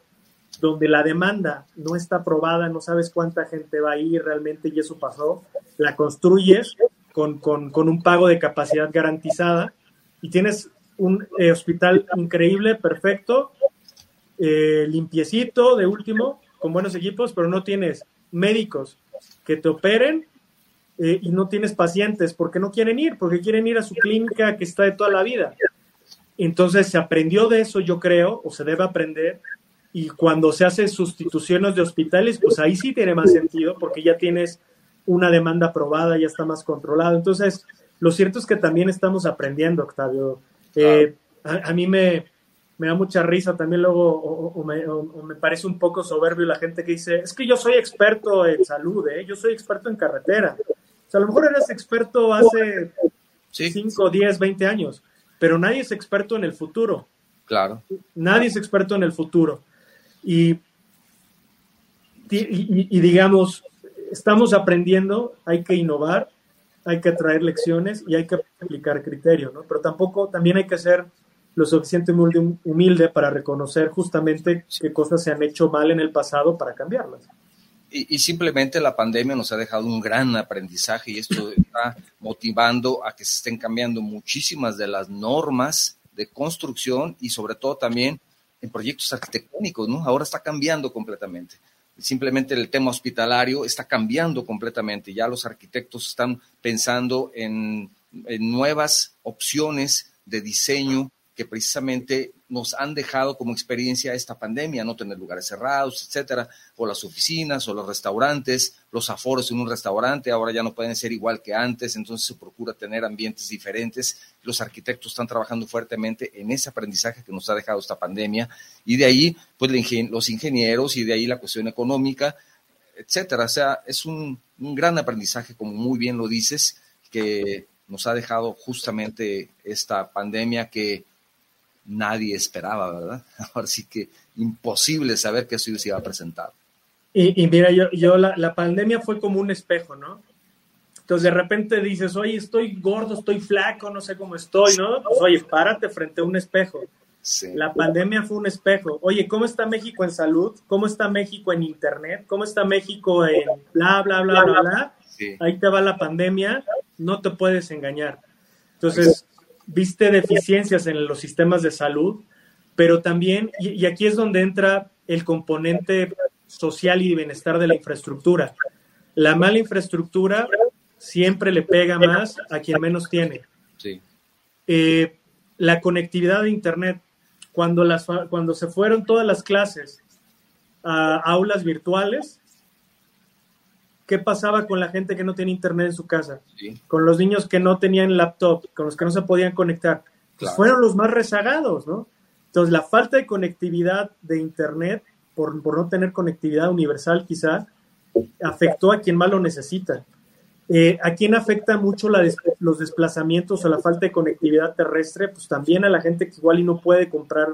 donde la demanda no está aprobada, no sabes cuánta gente va a ir realmente y eso pasó, la construyes con, un pago de capacidad garantizada y tienes un eh, hospital increíble, perfecto, eh, limpiecito, de último, con buenos equipos, pero no tienes médicos que te operen eh, y no tienes pacientes porque no quieren ir, porque quieren ir a su clínica que está de toda la vida. Entonces se aprendió de eso, yo creo, o se debe aprender, y cuando se hacen sustituciones de hospitales, pues ahí sí tiene más sentido porque ya tienes una demanda aprobada, ya está más controlado. Entonces, lo cierto es que también estamos aprendiendo, Octavio. Eh, a, mí me, me, da mucha risa también luego, o, me, parece un poco soberbio la gente que dice, es que yo soy experto en salud, ¿eh? yo soy experto en carretera a lo mejor eres experto hace 5, 10, 20 años, pero nadie es experto en el futuro. Claro. Nadie es experto en el futuro. Y, y, digamos, estamos aprendiendo, hay que innovar, hay que traer lecciones y hay que aplicar criterio, ¿no? Pero tampoco, también hay que ser lo suficientemente humilde para reconocer justamente qué cosas se han hecho mal en el pasado para cambiarlas y, simplemente la pandemia nos ha dejado un gran aprendizaje y esto está motivando a que se estén cambiando muchísimas de las normas de construcción y sobre todo también en proyectos arquitectónicos, ¿no? Ahora está cambiando completamente. Simplemente el tema hospitalario está cambiando completamente. Ya los arquitectos están pensando en, en nuevas opciones de diseño que precisamente nos han dejado como experiencia esta pandemia, no tener lugares cerrados, etcétera, o las oficinas o los restaurantes, los aforos en un restaurante ahora ya no pueden ser igual que antes, entonces se procura tener ambientes diferentes. Los arquitectos están trabajando fuertemente en ese aprendizaje que nos ha dejado esta pandemia y de ahí, pues los ingenieros y de ahí la cuestión económica, etcétera. O sea, es un, un gran aprendizaje, como muy bien lo dices, que nos ha dejado justamente esta pandemia que nadie esperaba, ¿verdad? Ahora sí que imposible saber que eso se iba a presentar. Y, mira, yo, yo la, pandemia fue como un espejo, ¿no? Entonces de repente dices, oye, estoy gordo, estoy flaco, no sé cómo estoy, ¿no? Pues oye, párate frente a un espejo. La pandemia fue un espejo. Oye, ¿cómo está México en salud? ¿Cómo está México en Internet? ¿Cómo está México en bla, bla, bla, bla, bla? Ahí te va la pandemia, no te puedes engañar. Entonces, viste deficiencias en los sistemas de salud, pero también, y, aquí es donde entra el componente social y bienestar de la infraestructura. La mala infraestructura siempre le pega más a quien menos tiene. Eh, la conectividad de Internet, cuando, las, cuando se fueron todas las clases a aulas virtuales, ¿Qué pasaba con la gente que no tenía internet en su casa? Con los niños que no tenían laptop, con los que no se podían conectar. Pues fueron los más rezagados, ¿no? Entonces, la falta de conectividad de internet, por, no tener conectividad universal quizá, afectó a quien más lo necesita. Eh, ¿A quién afecta mucho los desplazamientos o la falta de conectividad terrestre? Pues también a la gente que igual y no puede comprar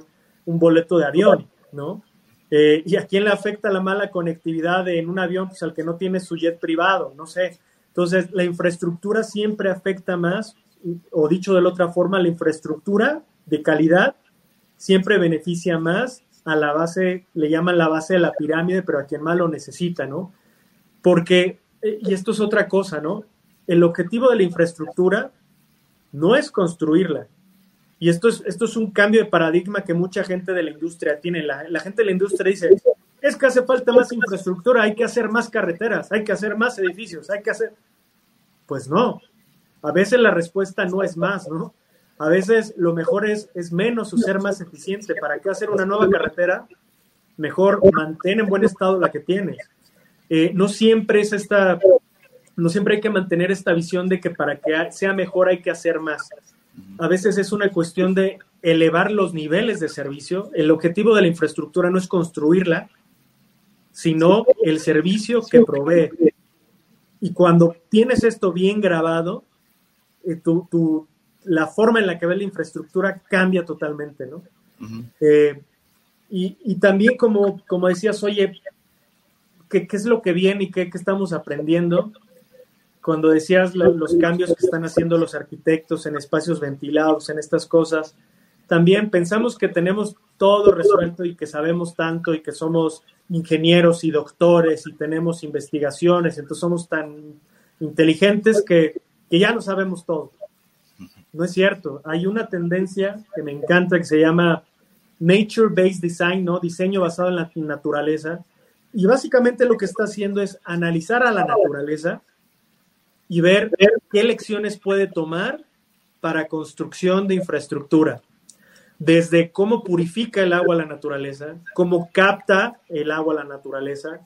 un boleto de avión, ¿no? Eh, ¿Y a quién le afecta la mala conectividad en un avión? Pues al que no tiene su jet privado, no sé. Entonces, la infraestructura siempre afecta más, o dicho de la otra forma, la infraestructura de calidad siempre beneficia más a la base, le llaman la base de la pirámide, pero a quien más lo necesita, ¿no? Porque, eh, y esto es otra cosa, ¿no? El objetivo de la infraestructura no es construirla. Y esto es, esto es un cambio de paradigma que mucha gente de la industria tiene. La, gente de la industria dice, es que hace falta más infraestructura, hay que hacer más carreteras, hay que hacer más edificios, hay que hacer... Pues no, a veces la respuesta no es más, ¿no? A veces lo mejor es, es menos o ser más eficiente. ¿Para qué hacer una nueva carretera? Mejor mantén en buen estado la que tienes. Eh, no siempre es esta, no siempre hay que mantener esta visión de que para que sea mejor hay que hacer más. A veces es una cuestión de elevar los niveles de servicio. El objetivo de la infraestructura no es construirla, sino el servicio que provee. Y cuando tienes esto bien grabado, eh, tu, la forma en la que ve la infraestructura cambia totalmente, ¿no? Eh, y, también como, como decías, oye, ¿qué, es lo que viene y qué, estamos aprendiendo? Cuando decías los cambios que están haciendo los arquitectos en espacios ventilados, en estas cosas, también pensamos que tenemos todo resuelto y que sabemos tanto y que somos ingenieros y doctores y tenemos investigaciones, entonces somos tan inteligentes que, que ya lo sabemos todo. No es cierto. Hay una tendencia que me encanta que se llama Nature-Based Design, ¿no? Diseño basado en la naturaleza. Y básicamente lo que está haciendo es analizar a la naturaleza y ver qué lecciones puede tomar para construcción de infraestructura. Desde cómo purifica el agua la naturaleza, cómo capta el agua la naturaleza.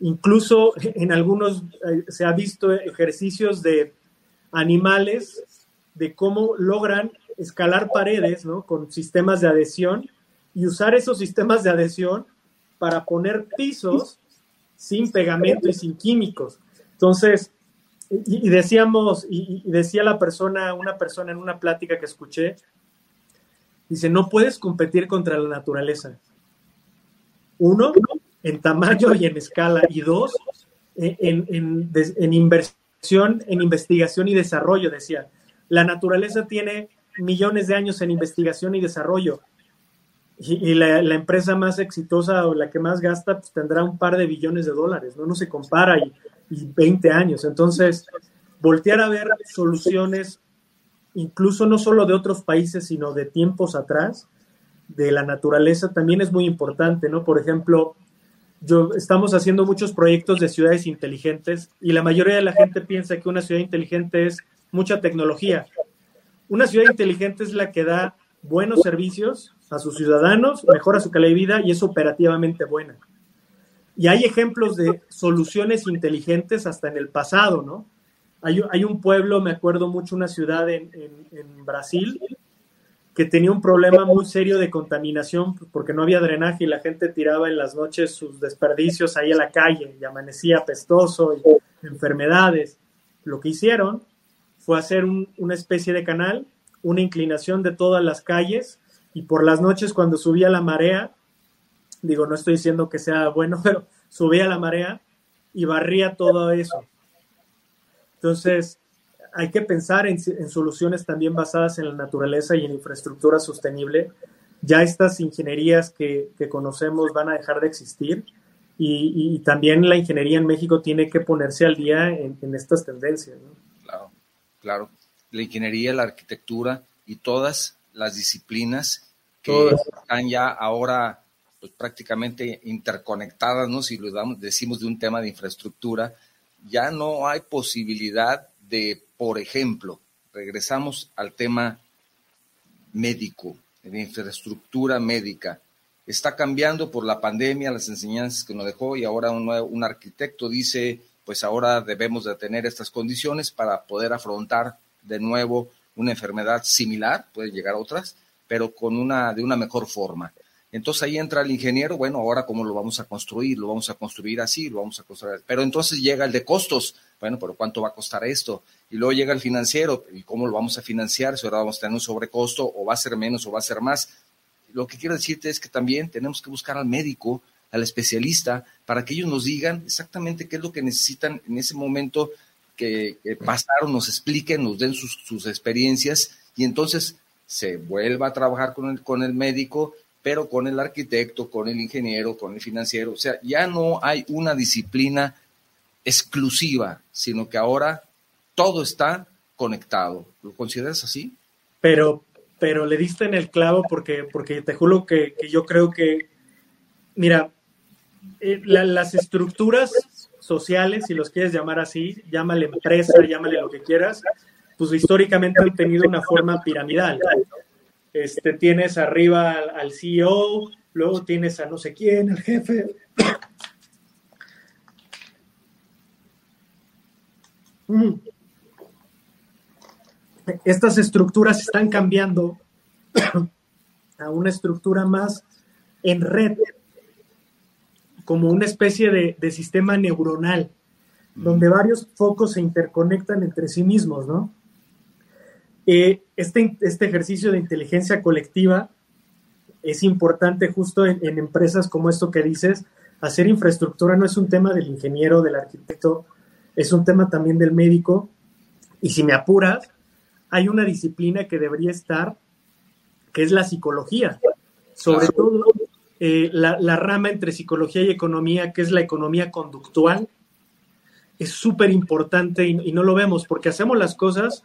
Incluso en algunos eh, se ha visto ejercicios de animales de cómo logran escalar paredes ¿no? con sistemas de adhesión y usar esos sistemas de adhesión para poner pisos sin pegamento y sin químicos. Entonces, y, decíamos, y, decía la persona, una persona en una plática que escuché, dice, no puedes competir contra la naturaleza. Uno, en tamaño y en escala, y dos, en, en, inversión, en investigación y desarrollo, decía la naturaleza tiene millones de años en investigación y desarrollo. Y, la, empresa más exitosa o la que más gasta pues, tendrá un par de billones de dólares, ¿no? No se compara y 20 años. Entonces, voltear a ver soluciones, incluso no solo de otros países, sino de tiempos atrás, de la naturaleza, también es muy importante, ¿no? Por ejemplo, yo, estamos haciendo muchos proyectos de ciudades inteligentes y la mayoría de la gente piensa que una ciudad inteligente es mucha tecnología. Una ciudad inteligente es la que da buenos servicios a sus ciudadanos, mejora su calidad de vida y es operativamente buena. Y hay ejemplos de soluciones inteligentes hasta en el pasado, ¿no? Hay, un pueblo, me acuerdo mucho, una ciudad en, Brasil, que tenía un problema muy serio de contaminación porque no había drenaje y la gente tiraba en las noches sus desperdicios ahí a la calle y amanecía pestoso y enfermedades. Lo que hicieron fue hacer una especie de canal, una inclinación de todas las calles y por las noches cuando subía la marea, digo, no estoy diciendo que sea bueno, pero subía la marea y barría todo eso. Entonces, hay que pensar en, soluciones también basadas en la naturaleza y en infraestructura sostenible. Ya estas ingenierías que, conocemos van a dejar de existir y, también la ingeniería en México tiene que ponerse al día en, estas tendencias. Claro claro, la ingeniería, la arquitectura y todas las disciplinas que están ya ahora pues, prácticamente interconectadas, ¿no? Si lo decimos de un tema de infraestructura, ya no hay posibilidad de, por ejemplo, regresamos al tema médico, de infraestructura médica. Está cambiando por la pandemia las enseñanzas que nos dejó y ahora un, un arquitecto dice pues ahora debemos de tener estas condiciones para poder afrontar de nuevo una enfermedad similar, puede llegar otras, pero con una, de una mejor forma. Entonces ahí entra el ingeniero, bueno, ahora cómo lo vamos a construir, lo vamos a construir así, lo vamos a construir. Pero entonces llega el de costos, bueno, pero ¿cuánto va a costar esto? Y luego llega el financiero, ¿y cómo lo vamos a financiar? Si ahora vamos a tener un sobrecosto, o va a ser menos, o va a ser más. Lo que quiero decirte es que también tenemos que buscar al médico al especialista, para que ellos nos digan exactamente qué es lo que necesitan en ese momento que, pasaron, nos expliquen, nos den sus, experiencias y entonces se vuelva a trabajar con el, con el médico, pero con el arquitecto, con el ingeniero, con el financiero. O sea, ya no hay una disciplina exclusiva, sino que ahora todo está conectado. ¿Lo consideras así? Pero, pero le diste en el clavo porque, porque te juro que, yo creo que, mira, eh, las estructuras sociales, si los quieres llamar así, llámale empresa, llámale lo que quieras, pues históricamente han tenido una forma piramidal. Este, tienes arriba al, CEO, luego tienes a no sé quién, el jefe. Estas estructuras están cambiando a una estructura más en red, como una especie de, sistema neuronal, donde varios focos se interconectan entre sí mismos, ¿no? Eh, este, este, ejercicio de inteligencia colectiva es importante justo en, empresas como esto que dices. Hacer infraestructura no es un tema del ingeniero, del arquitecto, es un tema también del médico. Y si me apuras, hay una disciplina que debería estar, que es la psicología. Sobre todo eh, la, rama entre psicología y economía, que es la economía conductual, es súper importante y, no lo vemos porque hacemos las cosas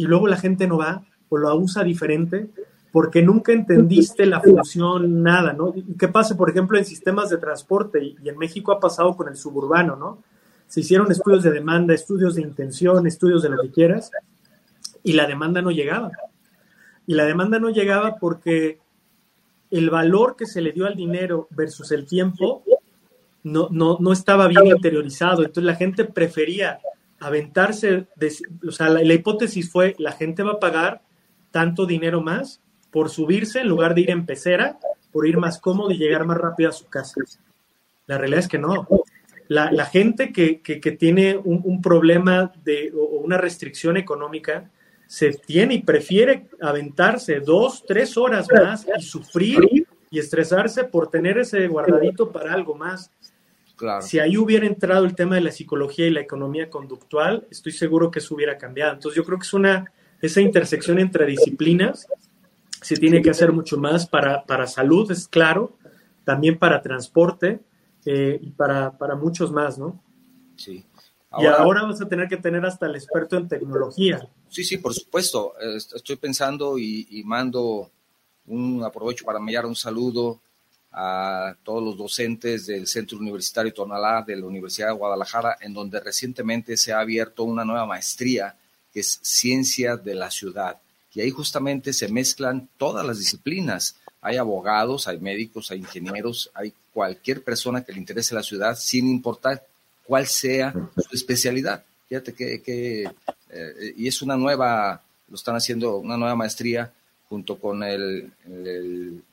y luego la gente no va o lo usa diferente porque nunca entendiste la función, nada, ¿no? ¿Qué pasa, por ejemplo, en sistemas de transporte? Y, en México ha pasado con el suburbano, ¿no? Se hicieron estudios de demanda, estudios de intención, estudios de lo que quieras, y la demanda no llegaba. Y la demanda no llegaba porque el valor que se le dio al dinero versus el tiempo no, no, no estaba bien interiorizado. Entonces la gente prefería aventarse, o sea, la, hipótesis fue, la gente va a pagar tanto dinero más por subirse en lugar de ir en pecera, por ir más cómodo y llegar más rápido a su casa. La realidad es que no. La, gente que, tiene un, un, problema de, o una restricción económica se tiene y prefiere aventarse dos, tres horas más y sufrir y estresarse por tener ese guardadito para algo más. Claro. Si ahí hubiera entrado el tema de la psicología y la economía conductual, estoy seguro que eso hubiera cambiado. Entonces yo creo que es una, esa intersección entre disciplinas se tiene que hacer mucho más para, para salud, es claro, también para transporte eh, y para, para muchos más, ¿no? Sí y ahora vas a tener que tener hasta el experto en tecnología. Sí, sí, por supuesto. Estoy pensando y, mando un aprovecho para enviar un saludo a todos los docentes del Centro Universitario Tonalá de la Universidad de Guadalajara, en donde recientemente se ha abierto una nueva maestría que es Ciencia de la Ciudad. Y ahí justamente se mezclan todas las disciplinas. Hay abogados, hay médicos, hay ingenieros, hay cualquier persona que le interese la ciudad, sin importar cuál sea su especialidad. Fíjate que, eh, y es una nueva, lo están haciendo, una nueva maestría junto con el,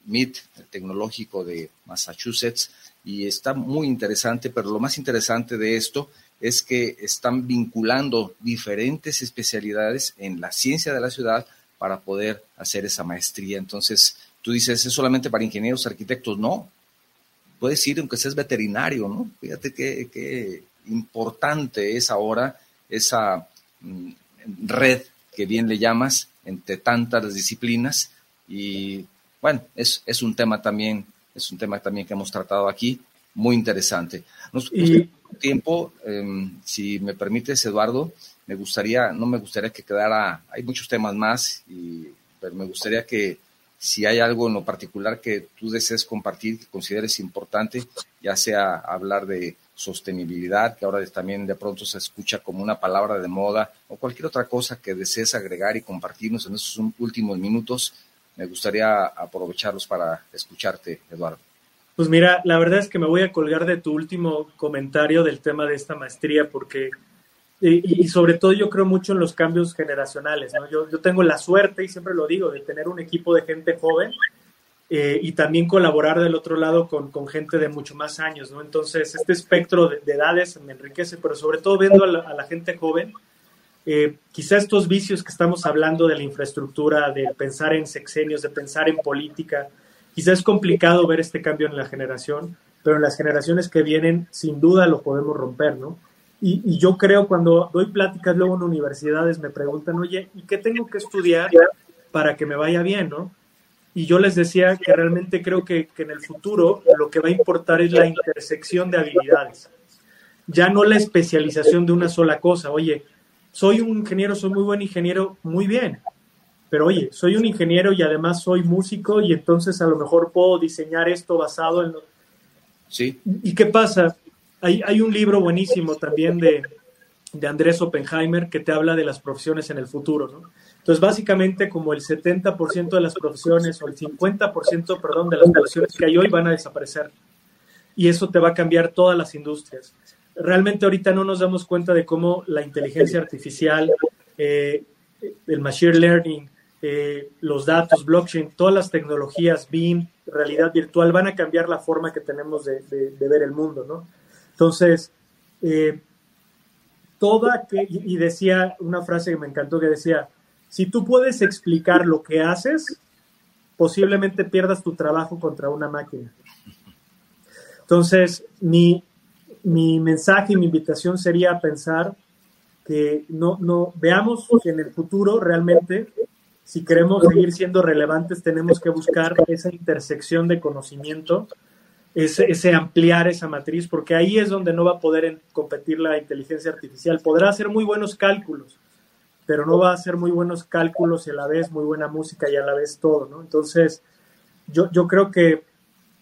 MIT, el tecnológico de Massachusetts, y está muy interesante, pero lo más interesante de esto es que están vinculando diferentes especialidades en la ciencia de la ciudad para poder hacer esa maestría. Entonces, tú dices, ¿es solamente para ingenieros, arquitectos? No, puedes ir aunque seas veterinario, ¿no? Fíjate qué, importante es ahora esa mm, red que bien le llamas entre tantas disciplinas y bueno, es, es un tema también, es un tema también que hemos tratado aquí, muy interesante. Nos, y, tiempo, em, si me permites, Eduardo, me gustaría, no me gustaría que quedara, hay muchos temas más, y, pero me gustaría que si hay algo en lo particular que tú desees compartir, que consideres importante, ya sea hablar de sostenibilidad, que ahora también de pronto se escucha como una palabra de moda, o cualquier otra cosa que desees agregar y compartirnos en estos últimos minutos, me gustaría aprovecharlos para escucharte, Eduardo. Pues mira, la verdad es que me voy a colgar de tu último comentario del tema de esta maestría, porque y, sobre todo yo creo mucho en los cambios generacionales. ¿no? Yo, yo, tengo la suerte, y siempre lo digo, de tener un equipo de gente joven eh, y también colaborar del otro lado con, con, gente de mucho más años. ¿no? Entonces, este espectro de, edades me enriquece, pero sobre todo viendo a la, gente joven, eh, quizá estos vicios que estamos hablando de la infraestructura, de pensar en sexenios, de pensar en política, quizá es complicado ver este cambio en la generación, pero en las generaciones que vienen, sin duda lo podemos romper, ¿no? Y, yo creo cuando doy pláticas luego en universidades me preguntan, oye, ¿y qué tengo que estudiar para que me vaya bien, no? Y yo les decía que realmente creo que, en el futuro lo que va a importar es la intersección de habilidades. ya no la especialización de una sola cosa. Oye, soy un ingeniero, soy muy buen ingeniero, muy bien. Pero oye, soy un ingeniero y además soy músico y entonces a lo mejor puedo diseñar esto basado en... Sí. ¿Y qué pasa? Hay, hay un libro buenísimo también de, de Andrés Oppenheimer que te habla de las profesiones en el futuro, ¿no? Entonces, básicamente, como el 70% de las profesiones o el 50%, perdón, de las profesiones que hay hoy van a desaparecer. Y eso te va a cambiar todas las industrias. Realmente ahorita no nos damos cuenta de cómo la inteligencia artificial, eh, el machine learning, eh, los datos, blockchain, todas las tecnologías, BIM, realidad virtual, van a cambiar la forma que tenemos de, ver el mundo, ¿no? Entonces, eh, toda, que, y decía una frase que me encantó que decía, si tú puedes explicar lo que haces, posiblemente pierdas tu trabajo contra una máquina. Entonces, mi, mi mensaje y mi invitación sería pensar que no, no veamos que en el futuro realmente, si queremos seguir siendo relevantes, tenemos que buscar esa intersección de conocimiento, ese, ese ampliar esa matriz, porque ahí es donde no va a poder competir la inteligencia artificial. Podrá hacer muy buenos cálculos, pero no va a hacer muy buenos cálculos y a la vez muy buena música y a la vez todo, ¿no? Entonces, yo, yo creo que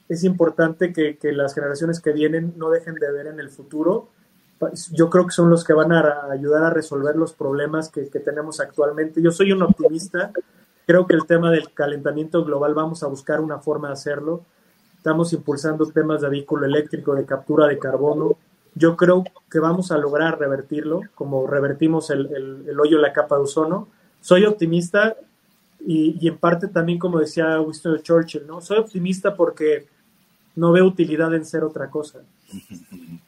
es importante que, que, las generaciones que vienen no dejen de ver en el futuro. Yo creo que son los que van a ayudar a resolver los problemas que, que tenemos actualmente. Yo soy un optimista. Creo que el tema del calentamiento global vamos a buscar una forma de hacerlo. Estamos impulsando temas de vehículo eléctrico, de captura de carbono, yo creo que vamos a lograr revertirlo, como revertimos el, el, hoyo en la capa de ozono. Soy optimista y, y, en parte también, como decía Winston Churchill, ¿no? Soy optimista porque no veo utilidad en ser otra cosa.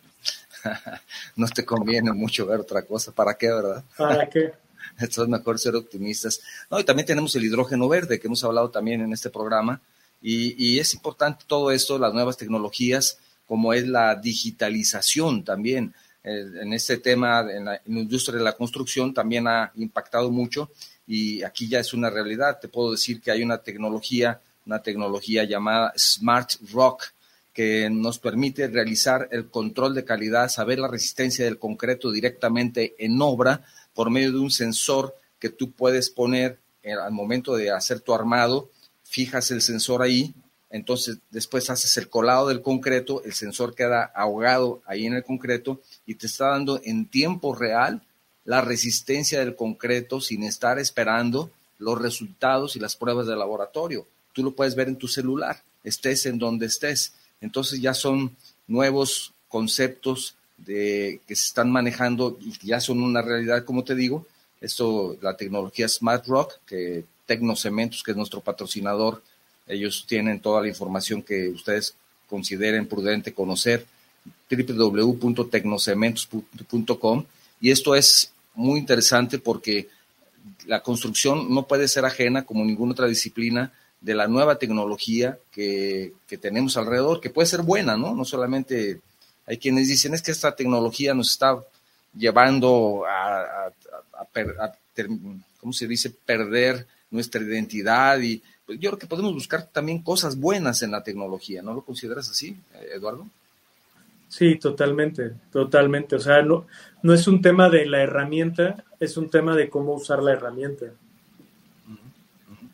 no te conviene mucho ver otra cosa. ¿Para qué, verdad? ¿Para qué? Esto es mejor ser optimistas. No, y también tenemos el hidrógeno verde, que hemos hablado también en este programa. Y, y es importante todo esto, las nuevas tecnologías, como es la digitalización también. Eh, en este tema, en la, industria de la construcción, también ha impactado mucho y aquí ya es una realidad. Te puedo decir que hay una tecnología, una tecnología llamada Smart Rock, que nos permite realizar el control de calidad, saber la resistencia del concreto directamente en obra por medio de un sensor que tú puedes poner eh, al momento de hacer tu armado, fijas el sensor ahí, entonces después haces el colado del concreto, el sensor queda ahogado ahí en el concreto y te está dando en tiempo real la resistencia del concreto sin estar esperando los resultados y las pruebas de laboratorio. Tú lo puedes ver en tu celular, estés en donde estés. Entonces ya son nuevos conceptos de, que se están manejando y ya son una realidad, como te digo. Esto, la tecnología Smart Rock, que Tecnocementos, que es nuestro patrocinador, ellos tienen toda la información que ustedes consideren prudente conocer, www.tecnocementos.com. Y esto es muy interesante porque la construcción no puede ser ajena, como ninguna otra disciplina, de la nueva tecnología que, tenemos alrededor, que puede ser buena, ¿no? No solamente hay quienes dicen, es que esta tecnología nos está llevando a, a, ¿cómo se dice?, perder nuestra identidad y pues, yo creo que podemos buscar también cosas buenas en la tecnología, ¿no lo consideras así, Eduardo? Sí, totalmente, totalmente. O sea, no, no es un tema de la herramienta, es un tema de cómo usar la herramienta.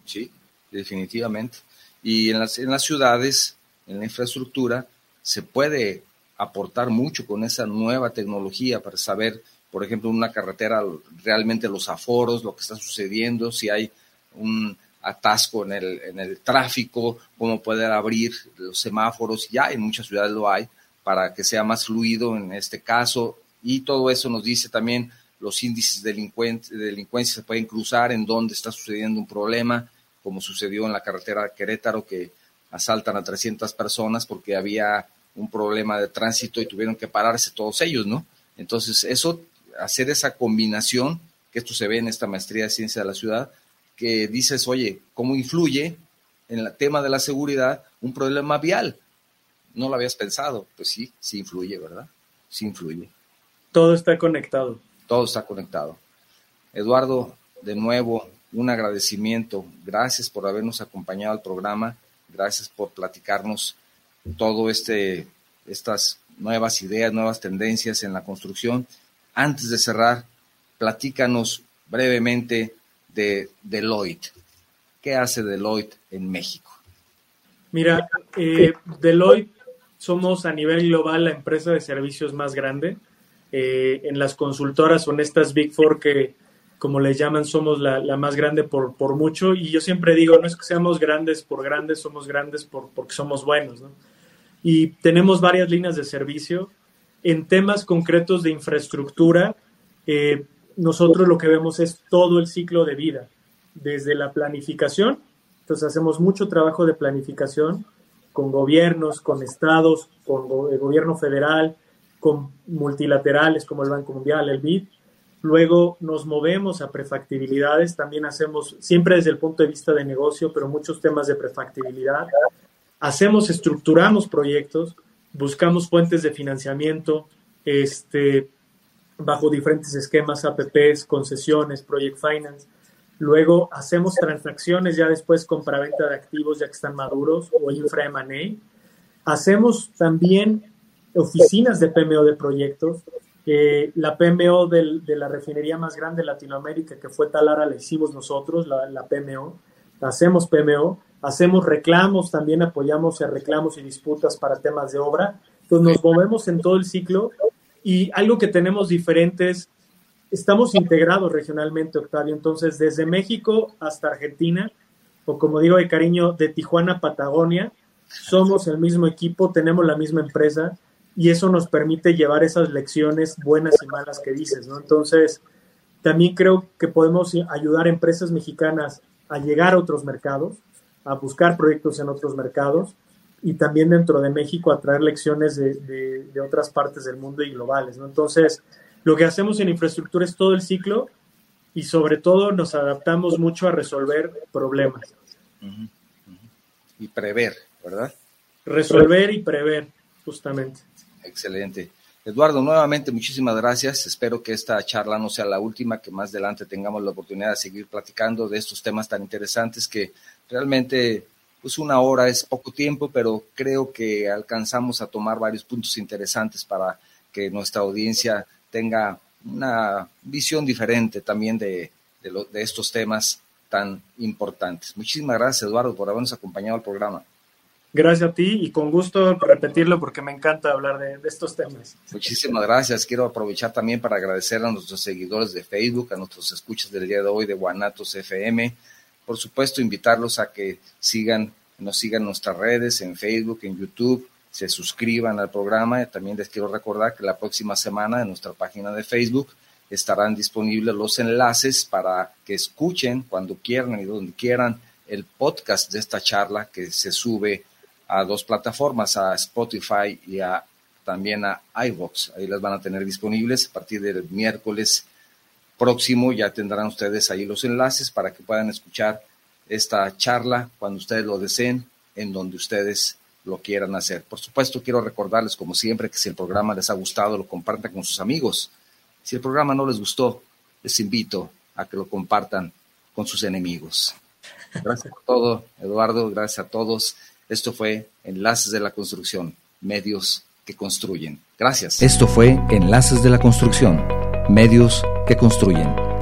Sí, definitivamente. Y en las, en las ciudades, en la infraestructura, se puede aportar mucho con esa nueva tecnología para saber, por ejemplo, en una carretera realmente los aforos, lo que está sucediendo, si hay un atasco en el, en el tráfico, cómo poder abrir los semáforos, ya en muchas ciudades lo hay, para que sea más fluido en este caso. Y todo eso nos dice también los índices de, de delincuencia se pueden cruzar en donde está sucediendo un problema, como sucedió en la carretera Querétaro, que asaltan a 300 personas porque había un problema de tránsito y tuvieron que pararse todos ellos, ¿no? Entonces, eso, hacer esa combinación, que esto se ve en esta maestría de ciencia de la ciudad, que dices, oye, ¿cómo influye en el tema de la seguridad un problema vial? No lo habías pensado. Pues sí, sí influye, ¿verdad? Sí influye. Todo está conectado. Todo está conectado. Eduardo, de nuevo, un agradecimiento. Gracias por habernos acompañado al programa. Gracias por platicarnos todo este, estas nuevas ideas, nuevas tendencias en la construcción. Antes de cerrar, platícanos brevemente de Deloitte. ¿Qué hace Deloitte en México? Mira, eh, Deloitte somos a nivel global la empresa de servicios más grande. Eh, en las consultoras son estas Big Four que, como les llaman, somos la, más grande por, por, mucho. Y yo siempre digo, no es que seamos grandes por grandes, somos grandes por, porque somos buenos. ¿no? Y tenemos varias líneas de servicio. En temas concretos de infraestructura, eh, nosotros lo que vemos es todo el ciclo de vida, desde la planificación, entonces hacemos mucho trabajo de planificación con gobiernos, con estados, con el gobierno federal, con multilaterales como el Banco Mundial, el BID. Luego nos movemos a prefactibilidades, también hacemos, siempre desde el punto de vista de negocio, pero muchos temas de prefactibilidad. Hacemos, estructuramos proyectos, buscamos fuentes de financiamiento, este, bajo diferentes esquemas, APPs, concesiones, Project Finance. Luego hacemos transacciones ya después compra-venta de activos ya que están maduros o infra M&A. Hacemos también oficinas de PMO de proyectos. la PMO de la refinería más grande de Latinoamérica, que fue Talara, la hicimos nosotros, la, la PMO. Hacemos PMO, hacemos reclamos, también apoyamos a reclamos y disputas para temas de obra. Entonces nos movemos en todo el ciclo y algo que tenemos diferentes, estamos integrados regionalmente, Octavio. Entonces, desde México hasta Argentina, o como digo de cariño, de Tijuana a Patagonia, somos el mismo equipo, tenemos la misma empresa y eso nos permite llevar esas lecciones buenas y malas que dices, ¿no? Entonces, también creo que podemos ayudar a empresas mexicanas a llegar a otros mercados, a buscar proyectos en otros mercados y también dentro de México a traer lecciones de, otras partes del mundo y globales. ¿no? Entonces, lo que hacemos en infraestructura es todo el ciclo y sobre todo nos adaptamos mucho a resolver problemas. Y prever, ¿verdad? Resolver y prever, justamente. Excelente. Eduardo, nuevamente muchísimas gracias. Espero que esta charla no sea la última, que más adelante tengamos la oportunidad de seguir platicando de estos temas tan interesantes que realmente pues una hora es poco tiempo, pero creo que alcanzamos a tomar varios puntos interesantes para que nuestra audiencia tenga una visión diferente también de, de, estos temas tan importantes. Muchísimas gracias, Eduardo, por habernos acompañado al programa. Gracias a ti y con gusto repetirlo porque me encanta hablar de, de, estos temas. Muchísimas gracias. Quiero aprovechar también para agradecer a nuestros seguidores de Facebook, a nuestros escuchas del día de hoy de Guanatos FM, por supuesto, invitarlos a que sigan, nos sigan nuestras redes, en Facebook, en YouTube, se suscriban al programa. También les quiero recordar que la próxima semana en nuestra página de Facebook estarán disponibles los enlaces para que escuchen cuando quieran y donde quieran el podcast de esta charla que se sube a dos plataformas, a Spotify y a, también a iVoox. Ahí las van a tener disponibles a partir del miércoles próximo ya tendrán ustedes ahí los enlaces para que puedan escuchar esta charla cuando ustedes lo deseen, en donde ustedes lo quieran hacer. Por supuesto, quiero recordarles, como siempre, que si el programa les ha gustado, lo compartan con sus amigos. Si el programa no les gustó, les invito a que lo compartan con sus enemigos. Gracias por todo, Eduardo. Gracias a todos. Esto fue Enlaces de la Construcción, medios que construyen. Gracias. Esto fue Enlaces de la Construcción medios que construyen.